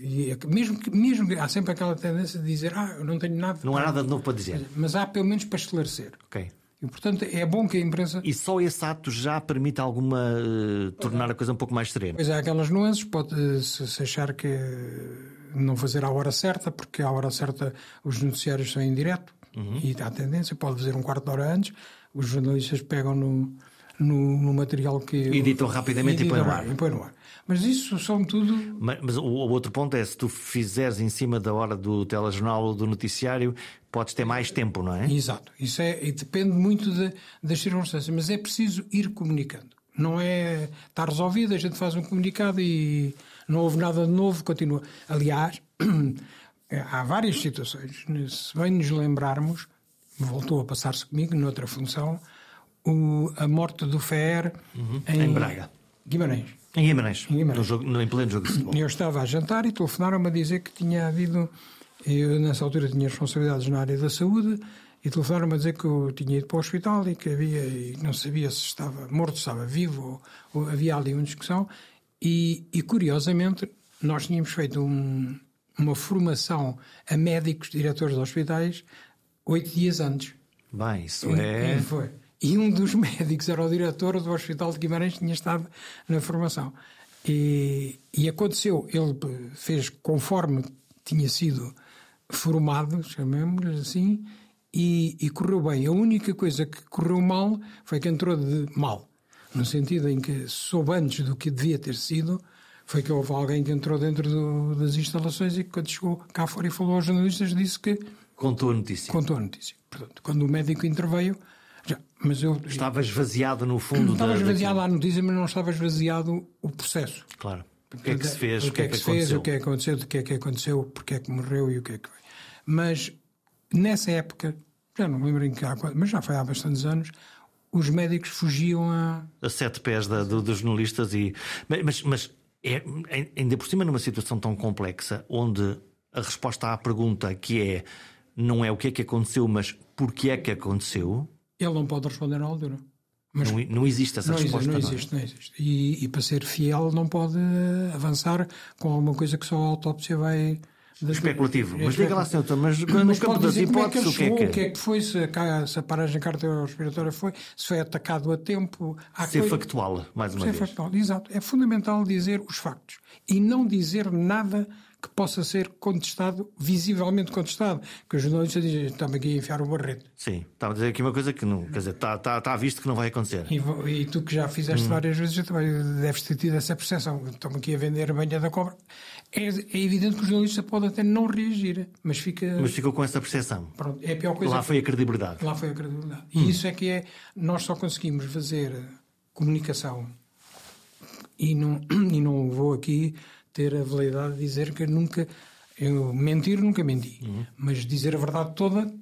B: e é mesmo, mesmo há sempre aquela tendência de dizer, ah, eu não tenho nada.
A: Não há nada de novo para dizer.
B: Mas há pelo menos para esclarecer.
A: Ok.
B: E, portanto, é bom que a imprensa.
A: E só esse ato já permite alguma. Uh, tornar a coisa um pouco mais serena?
B: Pois há aquelas nuances, pode-se eh, achar que não fazer à hora certa, porque à hora certa os noticiários são em direto uhum. e há tendência, pode fazer um quarto de hora antes, os jornalistas pegam no, no, no material que.
A: Editam rapidamente editam, e põem no ar.
B: E põem no ar. Mas isso são tudo.
A: Mas, mas o, o, outro ponto é: se tu fizeres em cima da hora do telejornal ou do noticiário, podes ter mais tempo, não é?
B: Exato. Isso é, depende muito de, das circunstâncias, mas é preciso ir comunicando. Não é. Está resolvido, a gente faz um comunicado e não houve nada de novo, continua. Aliás, há várias situações. Se bem nos lembrarmos, voltou a passar-se comigo, noutra função, o, a morte do Fer
A: uhum. em, em Braga.
B: Guimarães.
A: Em Guimarães, em, Guimarães. No jogo, no, em pleno jogo de futebol.
B: Eu estava a jantar e telefonaram-me a dizer que tinha havido. Eu, nessa altura, tinha responsabilidades na área da saúde e telefonaram-me a dizer que eu tinha ido para o hospital e que havia. e não sabia se estava morto, se estava vivo ou, ou havia ali uma discussão. E, e curiosamente, nós tínhamos feito um, uma formação a médicos, diretores de hospitais, oito dias antes.
A: Bem, isso é.
B: E foi. E um dos médicos era o diretor do Hospital de Guimarães, tinha estado na formação. E, e aconteceu, ele fez conforme tinha sido formado, chamemos-lhe assim, e, e, correu bem. A única coisa que correu mal foi que entrou de mal, no sentido em que soube antes do que devia ter sido, foi que houve alguém que entrou dentro do, das instalações e que quando chegou cá fora e falou aos jornalistas disse que...
A: Contou a notícia.
B: Contou a notícia. Portanto, quando o médico interveio, já, mas eu,
A: estava esvaziado no fundo
B: estava
A: da.
B: Estava esvaziado a notícia, mas não estava esvaziado o processo.
A: Claro. O que é que se fez?
B: O que é que, se fez? O que é que aconteceu? O que é que aconteceu? Porque é que morreu e o que é que? Mas nessa época, já não me lembro em que há, mas já foi há bastantes anos, os médicos fugiam a.
A: A sete pés da, do, dos jornalistas e. Mas, mas é, ainda por cima numa situação tão complexa, onde a resposta à pergunta que é não é o que é que aconteceu, mas porquê é que aconteceu,
B: ele não pode responder na altura.
A: Mas não, não existe essa
B: não
A: resposta.
B: Existe, não, existe, não existe. E, e, para ser fiel não pode avançar com alguma coisa que só a autópsia vai.
A: Especulativo. É mas diga lá, senhor, mas, mas no campo das hipóteses,
B: o que é que... O que é que foi, se a, se a paragem cardiorrespiratória foi, se foi atacado a tempo...
A: Ser coisa... factual, mais uma
B: ser
A: vez.
B: factual, exato. É fundamental dizer os factos. E não dizer nada que possa ser contestado, visivelmente contestado. Que os jornalistas dizem, estamos aqui a enfiar o barreto.
A: Sim, estava a dizer aqui uma coisa que não, quer dizer, está, está, está visto que não vai acontecer.
B: E, e tu que já fizeste hum. várias vezes, também deves ter tido essa percepção. Estamos aqui a vender a banha da cobra. É, é, evidente que o jornalista pode até não reagir, mas fica.
A: Mas ficou com essa percepção.
B: Pronto, é a pior coisa.
A: Lá foi a credibilidade.
B: Lá foi a credibilidade. Hum. E isso é que é. Nós só conseguimos fazer comunicação e não, e não vou aqui ter a validade de dizer que nunca. Eu mentir, nunca menti. Uhum. Mas dizer a verdade toda.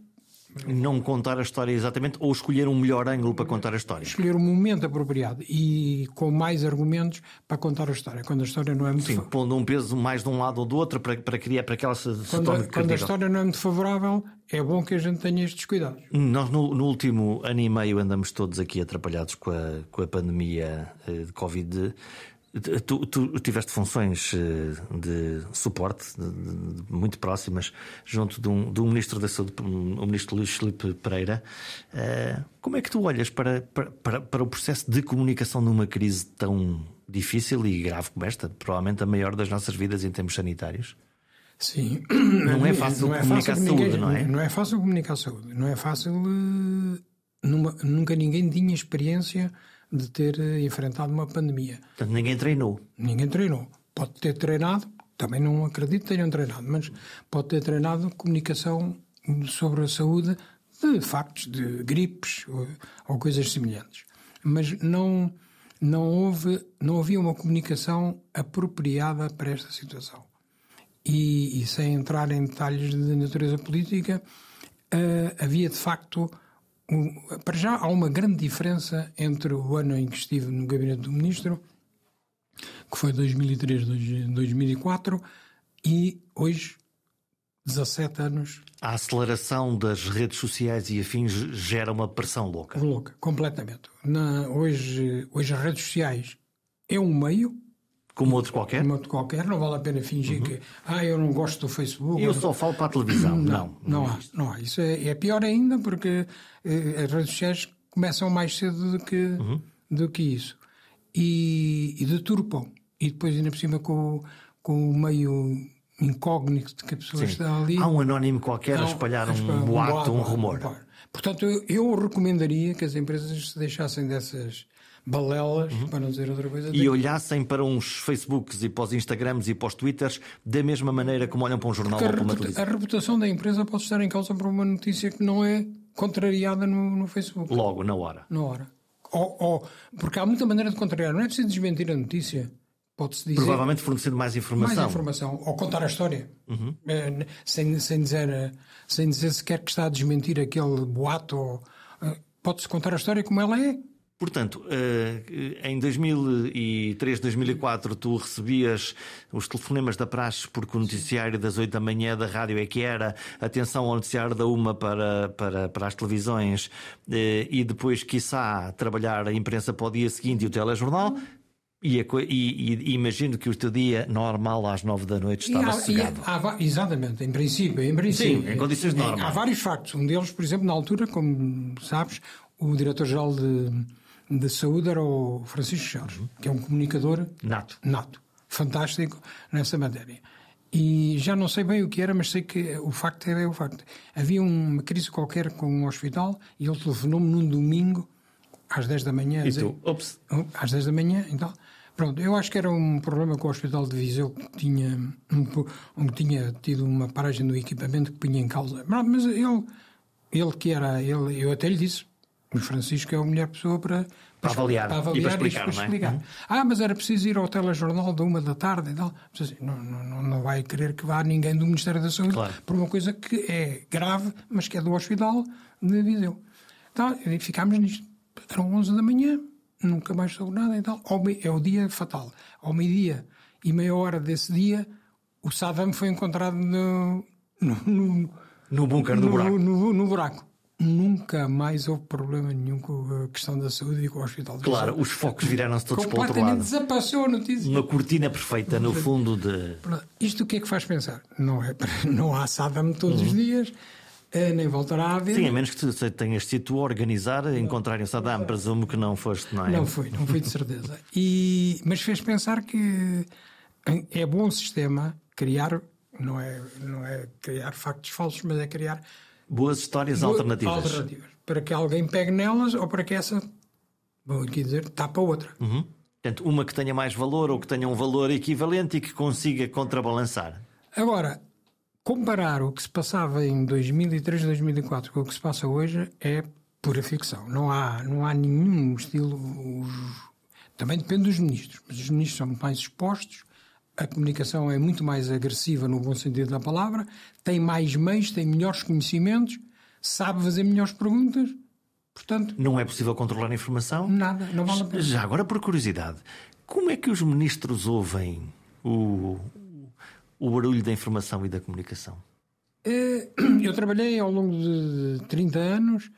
A: Não contar a história exatamente ou escolher um melhor ângulo para contar a história.
B: Escolher o um momento apropriado e com mais argumentos para contar a história. Quando a história não é muito.
A: Sim, pondo um peso mais de um lado ou do outro para, para criar para que ela se, se
B: quando, quando a história não é muito favorável, é bom que a gente tenha estes cuidados.
A: Nós, no, no, último ano e meio, andamos todos aqui atrapalhados com a, com a pandemia eh, de Covid Tu, tu, tiveste funções eh, de suporte de, de, muito próximas junto de um, de um, ministro da Saúde, o ministro Luís Felipe Pereira. Uh, como é que tu olhas para, para, para, o processo de comunicação numa crise tão difícil e grave como esta, provavelmente a maior das nossas vidas em termos sanitários?
B: Sim.
A: Não é fácil não é comunicar fácil saúde,
B: ninguém,
A: não é?
B: Não é fácil comunicar saúde. Não é fácil. Uh, numa, nunca ninguém tinha experiência de ter eh, enfrentado uma pandemia.
A: Portanto, ninguém treinou.
B: Ninguém treinou. Pode ter treinado, também não acredito que tenham treinado, mas pode ter treinado comunicação sobre a saúde de factos, de gripes ou, ou coisas semelhantes. Mas não, não, houve, não havia uma comunicação apropriada para esta situação. E, e sem entrar em detalhes de natureza política, uh, havia de facto para já há uma grande diferença entre o ano em que estive no gabinete do ministro, que foi 2003, 2004, e hoje, 17 anos.
A: A aceleração das redes sociais e afins gera uma pressão louca.
B: Louca, completamente. Na, hoje, hoje as redes sociais é um meio,
A: como outro qualquer?
B: Como outro qualquer, não vale a pena fingir uhum. que ah, eu não gosto do Facebook.
A: Eu só falo para a televisão. Não,
B: não, não, há, não há. Isso é, é pior ainda porque eh, as redes sociais começam mais cedo do que, uhum. do que isso. E, e deturpam. E depois, ainda por cima, com, com o meio incógnito de que a pessoa Sim. está ali.
A: Há um anónimo qualquer a espalhar um, um, boato, um rumor.
B: Portanto, eu, eu recomendaria que as empresas se deixassem dessas balelas, uhum. para não dizer outra coisa.
A: E olhassem para uns Facebooks e para os Instagrams e para os Twitters da mesma maneira como olham para um jornal Porque ou para uma televisão.
B: A reputação da empresa pode estar em causa por uma notícia que não é contrariada no, no Facebook.
A: Logo, na hora.
B: Na hora. Ou, ou, porque há muita maneira de contrariar. Não é preciso desmentir a notícia. Pode-se dizer.
A: Provavelmente fornecendo mais informação.
B: Mais informação. Ou contar a história. Uhum. É, sem, sem, dizer, sem dizer sequer que está a desmentir aquele boato. Eh, pode-se contar a história como ela é.
A: Portanto, eh, em 2003, 2004, tu recebias os telefonemas da praxe porque o noticiário das 8 da manhã da rádio é que era atenção ao noticiário da uma para, para, para as televisões eh, e depois, quiçá, trabalhar a imprensa para o dia seguinte e o telejornal. E, e, e, imagino que o teu dia normal às nove da noite estava sossegado.
B: exatamente, em princípio, em princípio.
A: Sim, em condições normais.
B: Há vários factos. Um deles, por exemplo, na altura, como sabes, o diretor-geral de de saúde era o Francisco Jorge, uhum. que é um comunicador
A: nato.
B: nato, fantástico nessa matéria. E já não sei bem o que era, mas sei que o facto era o facto. Havia uma crise qualquer com um hospital e ele telefonou-me num domingo às 10 da manhã.
A: E tu? Ops.
B: Às 10 da manhã, então. Pronto, eu acho que era um problema com o Hospital de Viseu que tinha, um, tinha tido uma paragem do equipamento que punha em causa. Mas ele, ele que era, ele, eu até lhe disse, o Francisco é a melhor pessoa para,
A: para, avaliar, para avaliar e para explicar.
B: E para explicar. Uhum. Ah, mas era preciso ir ao telejornal da uma da tarde e tal. Assim, não, não, não vai querer que vá ninguém do Ministério da Saúde claro. por uma coisa que é grave, mas que é do hospital de Viseu. Então, ficámos nisto. Eram 11 da manhã, nunca mais soube nada e tal. É o dia fatal. Ao meio-dia e meia hora desse dia, o Saddam foi encontrado no, no, no,
A: no bunker do buraco.
B: No, no, buraco nunca mais houve problema nenhum com a questão da saúde e com o hospital.
A: Claro, os focos viraram-se todos para o
B: outro lado. desapareceu a notícia.
A: Uma cortina perfeita, no fundo de...
B: Isto o que é que faz pensar? Não, é, não há Saddam todos uhum. os dias, eh, nem voltará a haver.
A: Sim, a menos que tenhas sido tu a organizar, encontrarem Saddam, presumo que não foste, não é?
B: Não fui, não fui de certeza. E, mas fez pensar que é bom sistema criar, não é, não é criar factos falsos, mas é criar
A: Boas histórias Boa, alternativas.
B: Alternativas. Para que alguém pegue nelas ou para que essa, vou aqui dizer, tapa outra.
A: Uhum. Portanto, uma que tenha mais valor ou que tenha um valor equivalente e que consiga contrabalançar.
B: Agora, comparar o que se passava em 2003, 2004 com o que se passa hoje é pura ficção. Não há, não há nenhum estilo. Também depende dos ministros, mas os ministros são mais expostos a comunicação é muito mais agressiva no bom sentido da palavra, tem mais meios, tem melhores conhecimentos, sabe fazer melhores perguntas. Portanto,
A: não é possível controlar a informação?
B: Nada, não vale a pena.
A: Já agora, por curiosidade, como é que os ministros ouvem o, o barulho da informação e da comunicação?
B: Eh, eu trabalhei ao longo de 30 anos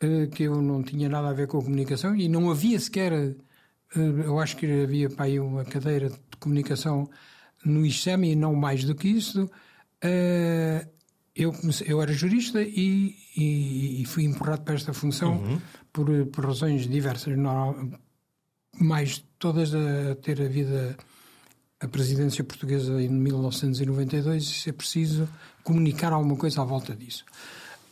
B: eh, que eu não tinha nada a ver com a comunicação e não havia sequer eu acho que havia para aí uma cadeira de comunicação no ICEM e não mais do que isso. Eu, comecei, eu era jurista e, e, e, fui empurrado para esta função uhum. por, por razões diversas, não, mais todas a ter a vida a presidência portuguesa em 1992 e se é preciso comunicar alguma coisa à volta disso.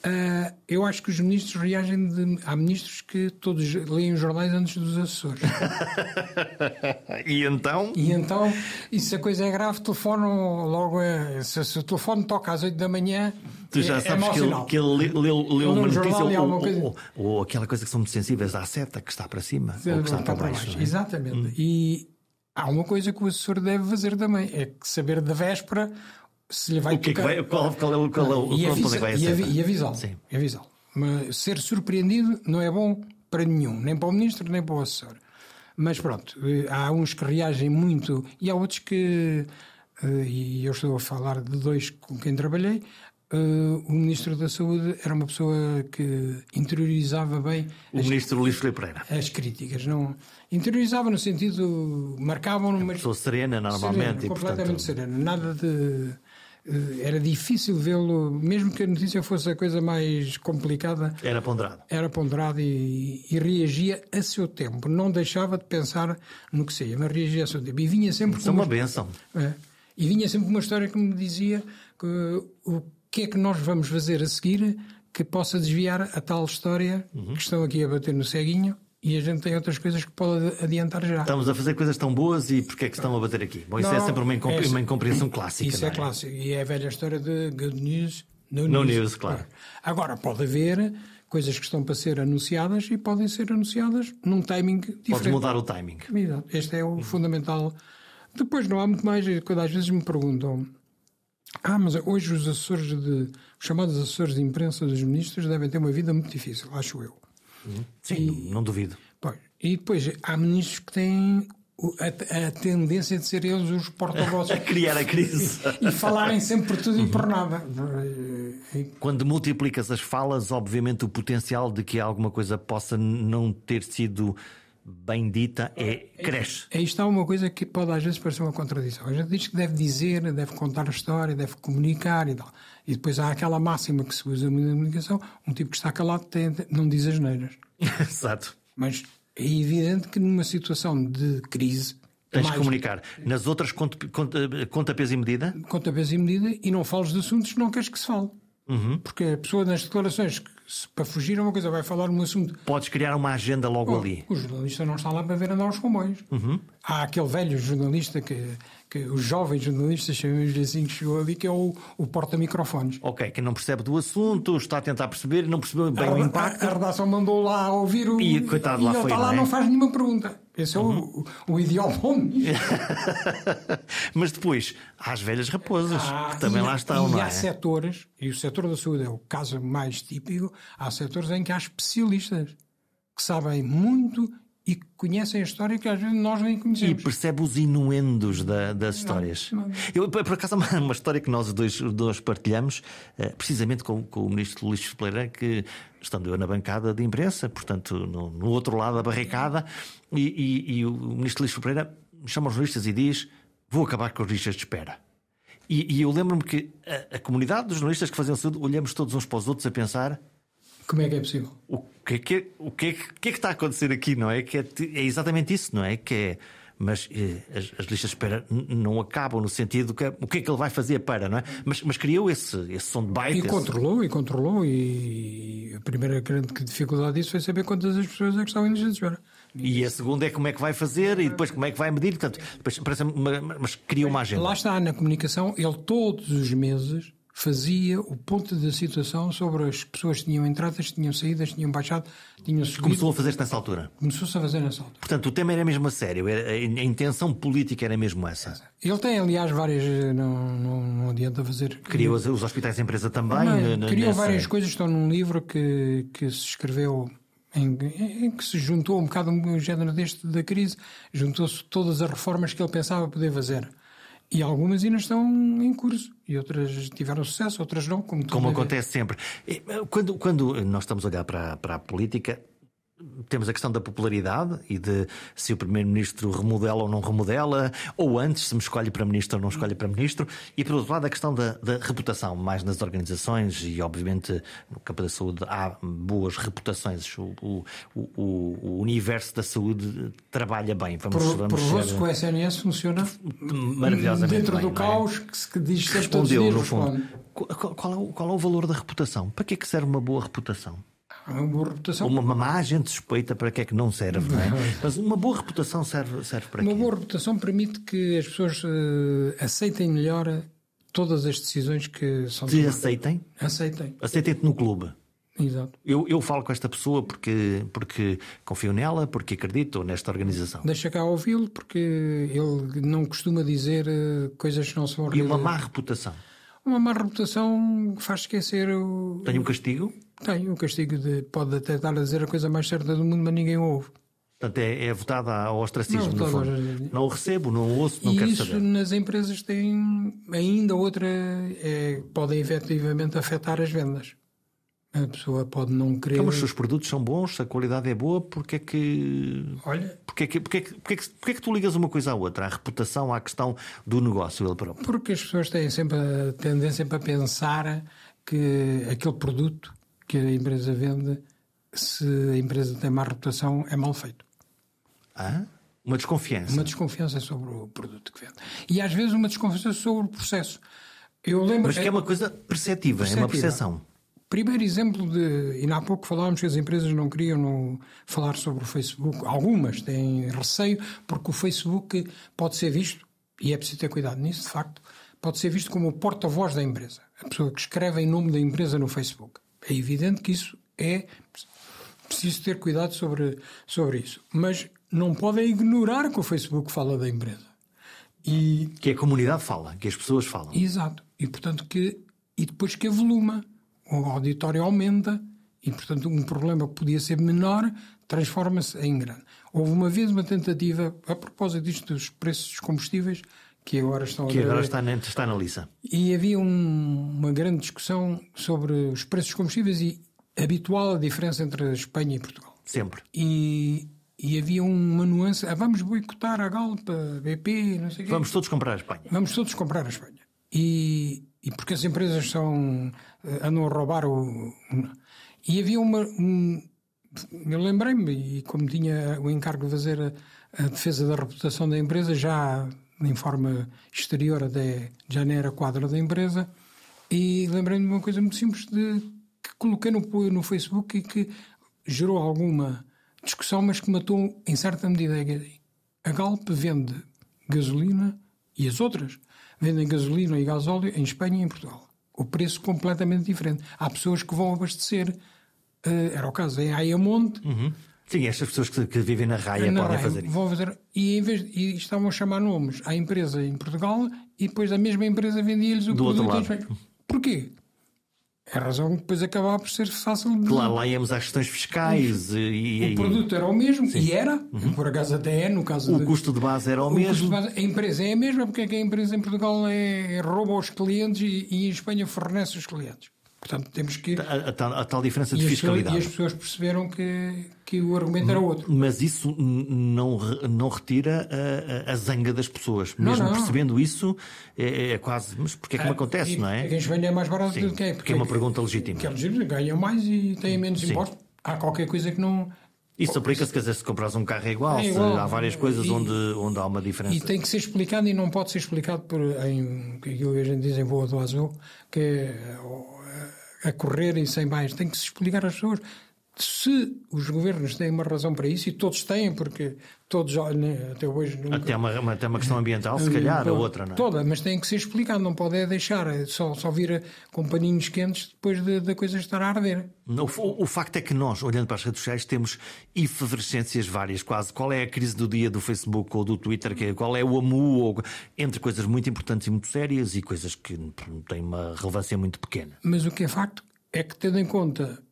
B: Uh, eu acho que os ministros reagem de. Há ministros que todos leem os jornais antes dos assessores.
A: e então?
B: E então, e se a coisa é grave, telefonam logo. Se, se, o telefone toca às 8 da manhã.
A: Tu já
B: é,
A: sabes
B: é
A: que, ele, que ele leu, leu uma notícia ou, ou,
B: coisa...
A: ou, ou, aquela coisa que são muito sensíveis à seta que está para cima Sim, ou que está, está para baixo. baixo.
B: É? Exatamente. Hum. E há uma coisa que o assessor deve fazer também: é saber da véspera se lhe vai
A: o que
B: tocar...
A: É que vai, qual, qual, é, qual é o
B: e
A: avisa,
B: vai e, avi, e avisá-lo. Avisá Mas ser surpreendido não é bom para nenhum, nem para o ministro, nem para o assessor. Mas pronto, eh, há uns que reagem muito e há outros que, eh, e eu estou a falar de dois com quem trabalhei, eh, o Ministro da Saúde era uma pessoa que interiorizava bem.
A: O as, Ministro Luís Filipe Pereira.
B: As críticas, não. Interiorizava no sentido. marcavam
A: numa. pessoa serena, normalmente.
B: Serena, completamente portanto... serena. Nada de era difícil vê-lo, mesmo que a notícia fosse a coisa mais complicada.
A: Era ponderado.
B: Era ponderado e, e, reagia a seu tempo. Não deixava de pensar no que seria, mas reagia a seu tempo. E vinha sempre
A: Isso é uma, uma benção.
B: É, e vinha sempre uma história que me dizia que, o que é que nós vamos fazer a seguir que possa desviar a tal história uhum. que estão aqui a bater no ceguinho e a gente tem outras coisas que pode adiantar já.
A: Estamos a fazer coisas tão boas e porquê é que estão a bater aqui? Bom, isso é não, é sempre uma, incompre é, uma incompreensão clássica.
B: Isso é,
A: é,
B: clássico. E é a velha história de good news, no,
A: no
B: news.
A: news. claro.
B: Agora, pode haver coisas que estão para ser anunciadas e podem ser anunciadas num timing diferente.
A: Pode mudar o timing.
B: Este é o fundamental. Depois não há muito mais, quando às vezes me perguntam ah, mas hoje os assessores de. os chamados assessores de imprensa dos ministros devem ter uma vida muito difícil, acho eu.
A: Sim, e, não duvido.
B: Pois, e depois há ministros que têm a, a, tendência de ser eles os porta-vozes.
A: a criar a crise.
B: E, e, falarem sempre por tudo e por nada.
A: Quando multiplicas as falas, obviamente o potencial de que alguma coisa possa não ter sido bem dita é, cresce.
B: Aí está uma coisa que pode às vezes parecer uma contradição. A gente diz que deve dizer, deve contar a história, deve comunicar e tal. E depois há aquela máxima que se usa na comunicação: um tipo que está calado tem, não diz as neiras.
A: Exato.
B: Mas é evidente que numa situação de crise.
A: Tens mais... de comunicar. Nas outras, conta, conta, conta peso e medida?
B: Conta peso e medida e não fales de assuntos que não queres que se fale.
A: Uhum.
B: Porque a pessoa nas declarações, para fugir a uma coisa, vai falar um assunto.
A: Podes criar uma agenda logo oh, ali.
B: O jornalista não está lá para ver andar os comboios.
A: Uhum.
B: Há aquele velho jornalista que, que os jovens jornalistas chamamos assim que chegou ali, que é o, o porta-microfones.
A: Ok, que não percebe do assunto, está a tentar perceber não percebeu bem
B: a,
A: o impacto.
B: A, a redação mandou lá ouvir o.
A: E coitado,
B: e
A: lá
B: ele
A: foi.
B: está lá,
A: não, é?
B: não faz nenhuma pergunta. Esse é uhum. o, o ideal.
A: Mas depois, há as velhas raposas, ah, que também lá estão,
B: e
A: não é?
B: há setores, e o setor da saúde é o caso mais típico, há setores em que há especialistas que sabem muito e que conhecem a história que às vezes nós nem conhecemos.
A: E percebe os inuendos da, das histórias. Não, não. Eu, por acaso, uma, uma história que nós dois, dois partilhamos, eh, precisamente com, com o ministro Luís Pereira, que estando eu na bancada de imprensa, portanto, no, no outro lado da barricada, e, e, e o ministro Luís Pereira chama os jornalistas e diz: Vou acabar com os listas de espera. E, e eu lembro-me que a, a, comunidade dos jornalistas que faziam saúde olhamos todos uns para os outros a pensar
B: como é que é possível?
A: O que é que, o que, é que, que, é que está a acontecer aqui, não é? Que é, é exatamente isso, não é? Que é mas eh, as, as, listas de espera não acabam no sentido que o que é que ele vai fazer para, não é? Mas, mas criou esse, esse som de baita.
B: E controlou, e controlou, e a primeira grande dificuldade disso foi saber quantas as pessoas é que estavam em listas de espera.
A: E a segunda é como é que vai fazer e depois como é que vai medir. Portanto, depois, parece uma, mas cria uma agenda.
B: Lá está, na comunicação, ele todos os meses fazia o ponto da situação sobre as pessoas que tinham entradas, tinham saídas, tinham baixado, tinham subido.
A: Começou a fazer-se nessa altura?
B: Começou-se a fazer nessa altura.
A: Portanto, o tema era mesmo a sério, a intenção política era mesmo essa.
B: Ele tem, aliás, várias. Não, não, não adianta fazer.
A: Criou os, os hospitais de empresa também?
B: Não, criou nessa... várias coisas, estão num livro que, que se escreveu. Em, em, que se juntou um bocado um género deste da crise, juntou-se todas as reformas que ele pensava poder fazer. E algumas ainda estão em curso. E outras tiveram sucesso, outras não. Como,
A: como acontece sempre. Quando, quando nós estamos a olhar para, para a política, temos a questão da popularidade e de se o Primeiro-Ministro remodela ou não remodela, ou antes, se me escolhe para Ministro ou não escolhe para Ministro, e por outro lado a questão da, da reputação, mais nas organizações e obviamente no campo da saúde há boas reputações. O, o, o, o universo da saúde trabalha bem.
B: Vamos, por, vamos ser... que o SNS funciona maravilhosamente dentro bem, do é? caos que se diz
A: Respondeu, no fundo. Qual, é o, qual é o valor da reputação? Para que é que serve uma boa reputação?
B: Uma boa reputação.
A: Uma, uma má gente suspeita para que é que não serve, não é? Mas uma boa reputação serve, serve para
B: uma
A: quê?
B: Uma boa reputação permite que as pessoas uh, aceitem melhor todas as decisões que são
A: Te aceitem?
B: Aceitem.
A: Aceitem-te no clube.
B: Exato.
A: Eu, eu falo com esta pessoa porque, porque confio nela, porque acredito nesta organização.
B: Deixa cá ouvi-lo, porque ele não costuma dizer uh, coisas que não são
A: E uma má reputação?
B: Uma má reputação faz esquecer o.
A: Tem um castigo?
B: Tem, um castigo de. Pode até estar a dizer a coisa mais certa do mundo, mas ninguém ouve.
A: Portanto, é, é votada ao ostracismo, não, no fundo. Não o recebo, não o ouço, não
B: e
A: quero
B: isso
A: saber.
B: nas empresas tem ainda outra. É, podem efetivamente afetar as vendas. A pessoa pode não querer.
A: Então, mas se os produtos são bons, se a qualidade é boa, porque é que.
B: Olha.
A: Porque é que, porque é que, porque é que, porque é que tu ligas uma coisa à outra? À reputação, à questão do negócio, ele próprio?
B: Porque as pessoas têm sempre a tendência para pensar que aquele produto que a empresa vende, se a empresa tem má reputação, é mal feito.
A: Ah? Uma desconfiança.
B: Uma desconfiança sobre o produto que vende. E às vezes uma desconfiança sobre o processo. Eu lembro,
A: Mas que é uma coisa perceptiva, perceptiva. é uma percepção.
B: Primeiro exemplo de. E há pouco falávamos que as empresas não queriam falar sobre o Facebook. Algumas têm receio, porque o Facebook pode ser visto, e é preciso ter cuidado nisso, de facto, pode ser visto como o porta-voz da empresa. A pessoa que escreve em nome da empresa no Facebook. É evidente que isso é. Preciso ter cuidado sobre, sobre isso. Mas não podem ignorar que o Facebook fala da empresa.
A: E, que a comunidade fala, que as pessoas falam.
B: Exato. E, portanto, que. E depois que evoluma o auditório aumenta e, portanto, um problema que podia ser menor transforma-se em grande. Houve uma vez uma tentativa, a propósito disto dos preços dos combustíveis, que agora estão
A: que agora está na, está na lista.
B: E havia um, uma grande discussão sobre os preços dos combustíveis e habitual a diferença entre a Espanha e Portugal.
A: Sempre.
B: E, e havia uma nuance, ah, vamos boicotar a Galpa, a BP, não sei o quê.
A: Vamos todos comprar a Espanha.
B: Vamos todos comprar a Espanha. E, e porque as empresas são eh, andam a roubar o. E havia uma. Um, eu lembrei-me, e como tinha o encargo de fazer a, a, defesa da reputação da empresa, já em forma exterior, até não era quadra da empresa, e lembrei-me de uma coisa muito simples de, que coloquei no, no Facebook e que gerou alguma discussão, mas que matou em certa medida. A Galp vende gasolina e as outras vendem gasolina e gasóleo em Espanha e em Portugal. O preço completamente diferente. Há pessoas que vão abastecer, uh, era o caso em Ayamonte.
A: Uhum. Sim, estas pessoas que, que, vivem na raia na podem raia, fazer isso.
B: Vão fazer, e, em vez, e estavam a chamar nomes à empresa em Portugal e depois a mesma empresa vendia-lhes o
A: Do
B: produto
A: outro lado.
B: Porquê? É a razão que depois acabava por ser fácil de.
A: Claro, lá íamos às questões fiscais e.
B: O produto era o mesmo, Sim. e era, uhum. por acaso até é, no caso.
A: O de... custo de base era o, o mesmo.
B: Base, a empresa é a mesma, porque é que a empresa em Portugal é, rouba os clientes e, e em Espanha fornece os clientes. Portanto, temos que.
A: A, a, tal, a tal diferença de e fiscalidade.
B: Pessoas, e as pessoas perceberam que, que o argumento era outro.
A: Mas isso não, não retira a, a, zanga das pessoas. Mesmo não, não. percebendo isso, é, é, quase. Mas porquê é que me ah, acontece,
B: e,
A: não é?
B: Quem Espanha é mais barato Sim, do que é.
A: Porque, é uma pergunta legítima.
B: Quer dizer, ganha mais e tem menos impostos. Há qualquer coisa que não.
A: Isso aplica-se, quer dizer, se compras um carro é igual, é igual. há várias coisas e, onde, onde há uma diferença.
B: E tem que ser explicado e não pode ser explicado por em, aquilo que a gente diz em voa do azul, que é a correr e sem mais. Tem que se explicar às pessoas. Se os governos têm uma razão para isso, e todos têm, porque todos né, até hoje. Nunca...
A: Até uma, até uma questão ambiental, se calhar, ou outra, não é?
B: Toda, mas tem que ser explicado, não pode é deixar é só, só vir com paninhos quentes depois da de, de coisa estar a arder.
A: O, o, facto é que nós, olhando para as redes sociais, temos efervescências várias, quase. Qual é a crise do dia do Facebook ou do Twitter? É, qual é o AMU? Ou, entre coisas muito importantes e muito sérias e coisas que têm uma relevância muito pequena.
B: Mas o que é facto é que, tendo em conta,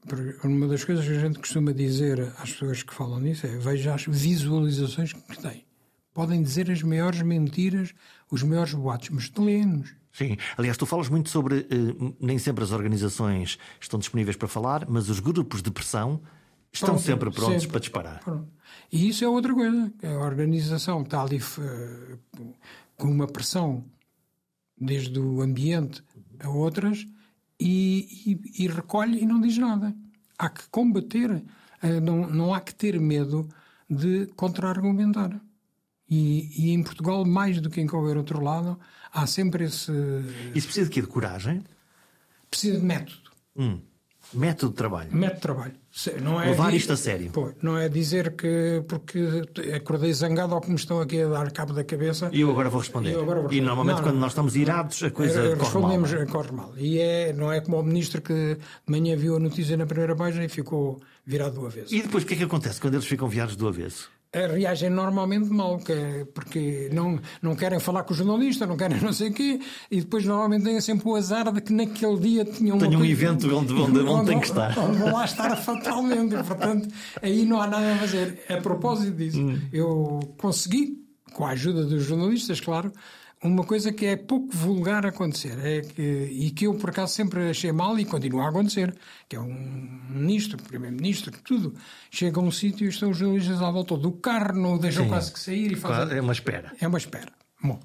B: uma das coisas que a gente costuma dizer às pessoas que falam nisso é veja as visualizações que têm. Podem dizer as maiores mentiras, os maiores boatos, mas lê-nos.
A: Sim, aliás, tu falas muito sobre. Eh, nem sempre as organizações estão disponíveis para falar, mas os grupos de pressão Estão
B: Pronto,
A: sempre prontos
B: sempre.
A: para disparar.
B: Pronto. E isso é outra coisa. A organização está ali eh, com uma pressão, desde o ambiente a outras, e, e- e recolhe e não diz nada. Há que combater, eh, não, não há que ter medo de contra-argumentar. E, e em Portugal, mais do que em qualquer outro lado, há sempre esse.
A: Isso precisa de quê? De coragem?
B: Precisa de método.
A: Hum. Método de trabalho.
B: Método de trabalho. Não é
A: Levar isto a sério.
B: Pô, não é dizer que porque acordei zangado ou que me estão aqui a dar cabo da cabeça.
A: E eu agora vou responder.
B: Eu agora vou
A: E
B: responder.
A: normalmente
B: Não,
A: quando
B: não.
A: nós estamos irados a coisa
B: Eh,
A: corre mal.
B: respondemos,
A: não é?
B: eh, corre mal. E é, não é como o ministro que de manhã viu a notícia na primeira página e ficou virado do avesso.
A: E depois o que é que acontece quando eles ficam viados do avesso?
B: Reagem normalmente mal, é porque não, não querem falar com o jornalista, não querem não sei o quê, e depois normalmente têm sempre o azar de que naquele dia tinham
A: um
B: coisa-
A: evento onde- onde- onde tem que estar.
B: Onde vão lá estar fatalmente, e, portanto, aí não há nada a fazer. A propósito disso,
A: Hum.
B: eu consegui, com a ajuda dos jornalistas, claro, uma coisa que é pouco vulgar acontecer é que, e que eu por acaso sempre achei mal e continua a acontecer, que é um ministro, primeiro-ministro, tudo, chega a um sítio e estão os jornalistas à volta do carro, não deixam
A: Sim.
B: quase que sair e fazem...
A: É uma espera.
B: É uma espera. Bom,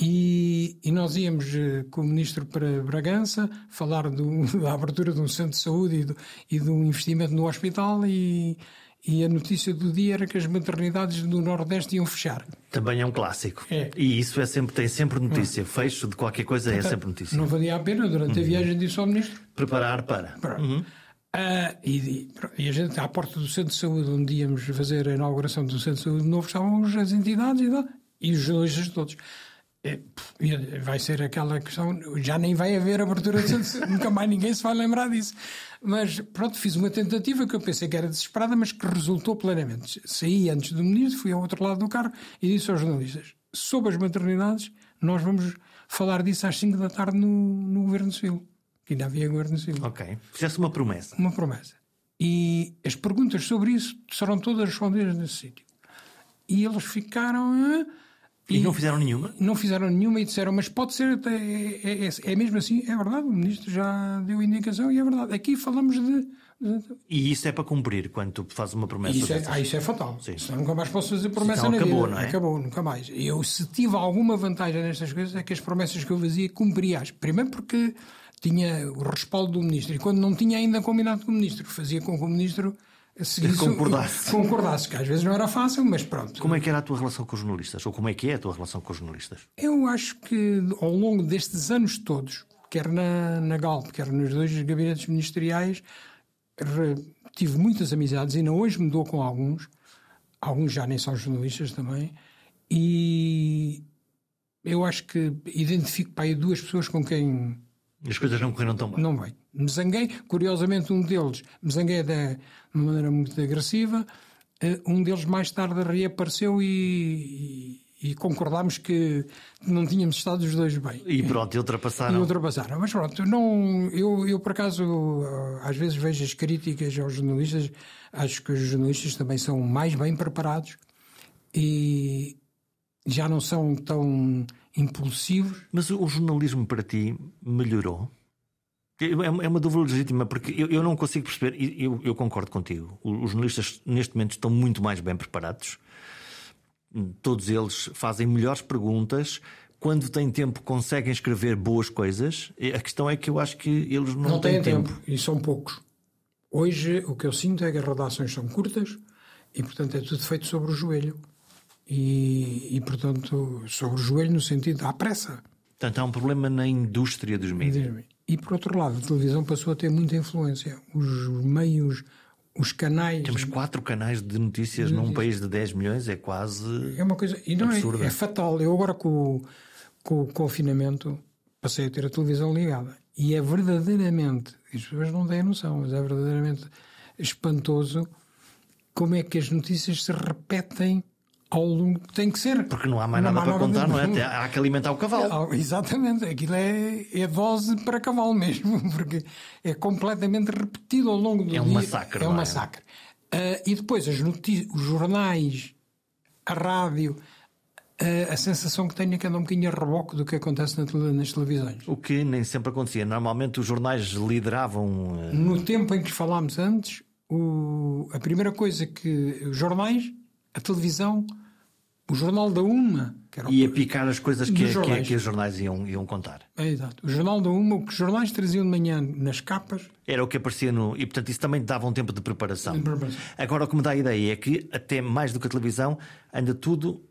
B: e, e nós íamos eh, com o ministro para Bragança falar do- da abertura de um centro de saúde e do, e do investimento no hospital e, e a notícia do dia era que as maternidades do Nordeste iam fechar.
A: Também é um clássico.
B: É.
A: E isso é sempre, tem sempre notícia. Fecho de qualquer coisa é sempre notícia.
B: Não valia a pena, durante
A: Uhum.
B: a viagem disse ao ministro.
A: Preparar para.
B: Pronto. Ah, e, e- a gente, à porta do centro de saúde, onde íamos fazer a inauguração do centro de saúde novo, estavam as entidades e, e os jornalistas todos. É, vai ser aquela questão, já nem vai haver abertura de centro de saúde, nunca mais ninguém se vai lembrar disso. Mas pronto, fiz uma tentativa que eu pensei que era desesperada, mas que resultou plenamente. Saí antes do ministro, fui ao outro lado do carro e disse aos jornalistas: sobre as maternidades, nós vamos falar disso às 5 da tarde no, no Governo Civil. Que ainda havia Governo Civil
A: Ok. Fizeste uma promessa.
B: uma promessa. E as perguntas sobre isso serão todas respondidas nesse sítio. E eles ficaram. "Ah",
A: E não fizeram nenhuma?
B: não fizeram nenhuma e disseram, mas pode ser, até- é, é, é mesmo assim, é verdade, o ministro já deu indicação e é verdade. Aqui falamos de. de-
A: E isso é para cumprir quando tu fazes uma promessa.
B: isso, é, ah, isso é fatal. Senão nunca mais posso fazer promessa
A: Então
B: na
A: acabou,
B: vida.
A: não é?
B: Acabou, nunca mais. Eu, se tive alguma vantagem nestas coisas, é que as promessas que eu fazia cumpria-as. Primeiro porque tinha o respaldo do ministro. E quando não tinha ainda combinado com o ministro, fazia com que o ministro seguisse,
A: Concordasse.
B: concordasse, que às vezes não era fácil, mas pronto.
A: Como é que era a tua relação com os jornalistas? Ou como é que é a tua relação com os jornalistas?
B: Eu acho que ao longo destes anos todos, quer na, na Galp, quer nos dois gabinetes ministeriais, re- tive muitas amizades, ainda hoje me dou com alguns, alguns já nem são jornalistas também, e eu acho que identifico para aí duas pessoas com quem
A: As coisas não correram tão bem.
B: não bem. Me zanguei, curiosamente, um deles me zanguei de uma maneira muito agressiva. eh, Um deles mais tarde reapareceu e, e, e concordámos que não tínhamos estado os dois bem.
A: E pronto, e
B: E
A: ultrapassaram.
B: ultrapassaram. Mas pronto, não, eu, eu por acaso eh, às vezes vejo as críticas aos jornalistas, acho que os jornalistas também são mais bem preparados e já não são tão impulsivos.
A: Mas o jornalismo para ti melhorou? É uma é uma dúvida legítima, porque eu, eu não consigo perceber, e eu, eu concordo contigo. Os jornalistas neste momento estão muito mais bem preparados. Todos eles fazem melhores perguntas. Quando têm tempo, conseguem escrever boas coisas. E A questão é que eu acho que eles não,
B: Não
A: têm
B: têm
A: tempo.
B: tempo. e são poucos. Hoje o que eu sinto é que as redações são curtas e, portanto, é tudo feito sobre o joelho. E, e portanto, sobre o joelho no sentido à pressa.
A: Portanto, há um problema na indústria dos mídias.
B: E por outro lado, a televisão passou a ter muita influência. Os meios, os canais.
A: Temos quatro canais de notícias num país de 10 milhões, é quase.
B: É uma coisa. E não é,
A: Absurda.
B: é fatal. Eu agora com, o- com o confinamento passei a ter a televisão ligada. E é verdadeiramente, as pessoas não têm noção, mas é verdadeiramente espantoso como é que as notícias se repetem ao longo. Tem que ser.
A: Porque não há mais nada para contar, não é? Há que alimentar o cavalo.
B: Ah, Exatamente, aquilo é, é dose para cavalo mesmo, porque é completamente repetido ao longo do
A: É um
B: dia.
A: massacre,
B: É um
A: é?
B: massacre. Ah, e depois as noti- os jornais, a rádio, ah, a sensação que tenho é que anda um bocadinho a reboque do que acontece na tele- nas televisões.
A: O que nem sempre acontecia. Normalmente os jornais lideravam. eh,
B: No tempo em que falámos antes, o, a primeira coisa que os jornais, a televisão, o jornal da UMA.
A: Que era Ia picar as coisas que, que, que, os jornais iam, iam contar.
B: É, exato. O jornal da UMA, o que os jornais traziam de manhã nas capas.
A: Era o que aparecia no. E portanto isso também dava um tempo de preparação. de preparação. Agora o que me dá a ideia é que, até mais do que a televisão, anda tudo.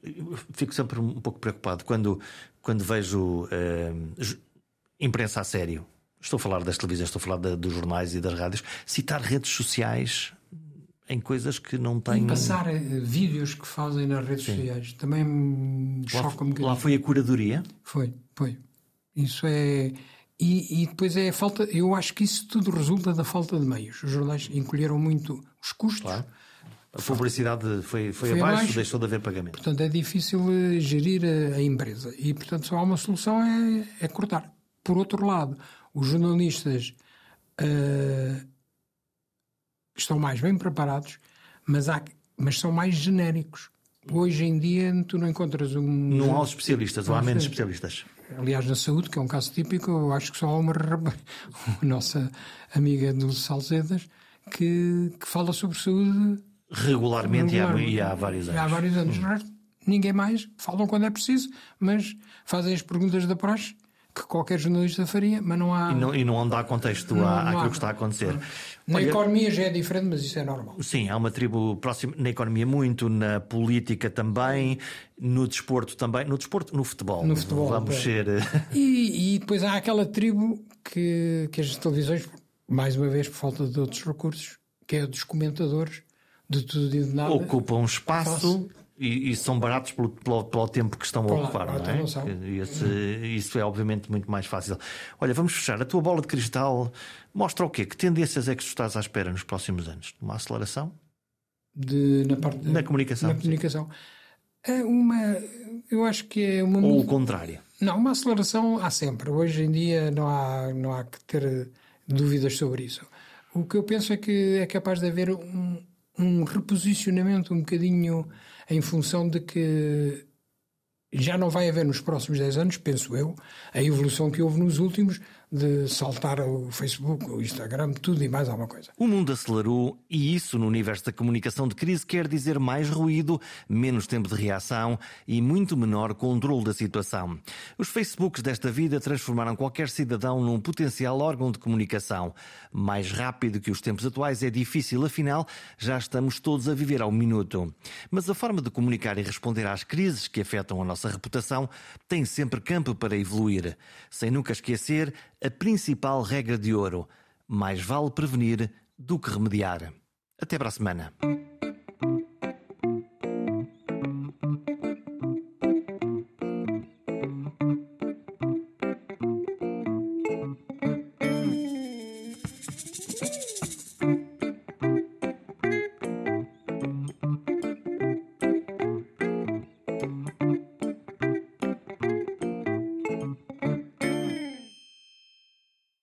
A: Fico sempre um pouco preocupado quando, quando vejo uh, imprensa a sério. Estou a falar das televisões, estou a falar de, dos jornais e das rádios. Citar redes sociais em coisas que não têm.
B: E passar eh, vídeos que fazem nas redes Sim. sociais também me choca um bocadinho.
A: Lá foi a curadoria?
B: Foi, foi. Isso é. E, e, depois é a falta. Eu acho que isso tudo resulta da falta de meios. Os jornais encolheram muito os custos. Claro.
A: A publicidade foi, foi, foi abaixo, abaixo, deixou de haver pagamento.
B: Portanto, é difícil eh, gerir a, a empresa. E, portanto, só há uma solução: é, é cortar. Por outro lado, os jornalistas uh, estão mais bem preparados, mas, há, mas são mais genéricos. Hoje em dia tu não encontras um.
A: Não há especialistas, ou há menos especialistas.
B: Aliás, na saúde, que é um caso típico, eu acho que só há uma nossa amiga do Salcedas que, que fala sobre saúde
A: regularmente, regularmente. E, há, e há vários anos.
B: Há vários anos. Hum. Ninguém mais, falam quando é preciso, mas fazem as perguntas da praxe que qualquer jornalista faria, mas não há.
A: E não, e não dá contexto não, à, não àquilo há. que está a acontecer.
B: Na Olha, economia já é diferente, mas isso é normal.
A: Sim, há uma tribo próxima na economia muito, na política também, no desporto também, no desporto, no futebol.
B: No futebol.
A: Vamos é. ser. Eh,
B: e, e depois há aquela tribo que, que as televisões, mais uma vez por falta de outros recursos, que é dos comentadores de tudo e de nada.
A: Ocupam um espaço e, e, são baratos pelo, pelo, pelo, tempo que estão a ocupar, não é? Esse, isso é obviamente muito mais fácil. Olha, vamos fechar. A tua bola de cristal mostra o quê? Que tendências é que tu estás à espera nos próximos anos? Uma aceleração?
B: De, na, parte,
A: na comunicação.
B: Na comunicação. É uma, eu acho que é uma.
A: Ou o contrário?
B: Não, uma aceleração há sempre. Hoje em dia não há, não há que ter dúvidas sobre isso. O que eu penso é que é capaz de haver um, um reposicionamento um bocadinho em função de que já não vai haver nos próximos 10 anos, penso eu, a evolução que houve nos últimos de saltar o Facebook, o Instagram, tudo e mais alguma coisa.
A: O mundo acelerou e isso no universo da comunicação de crise quer dizer mais ruído, menos tempo de reação e muito menor controle da situação. Os Facebooks desta vida transformaram qualquer cidadão num potencial órgão de comunicação. Mais rápido que os tempos atuais é difícil, afinal, já estamos todos a viver ao minuto. Mas a forma de comunicar e responder às crises que afetam a nossa reputação tem sempre campo para evoluir, sem nunca esquecer a principal regra de ouro: mais vale prevenir do que remediar. Até para a semana.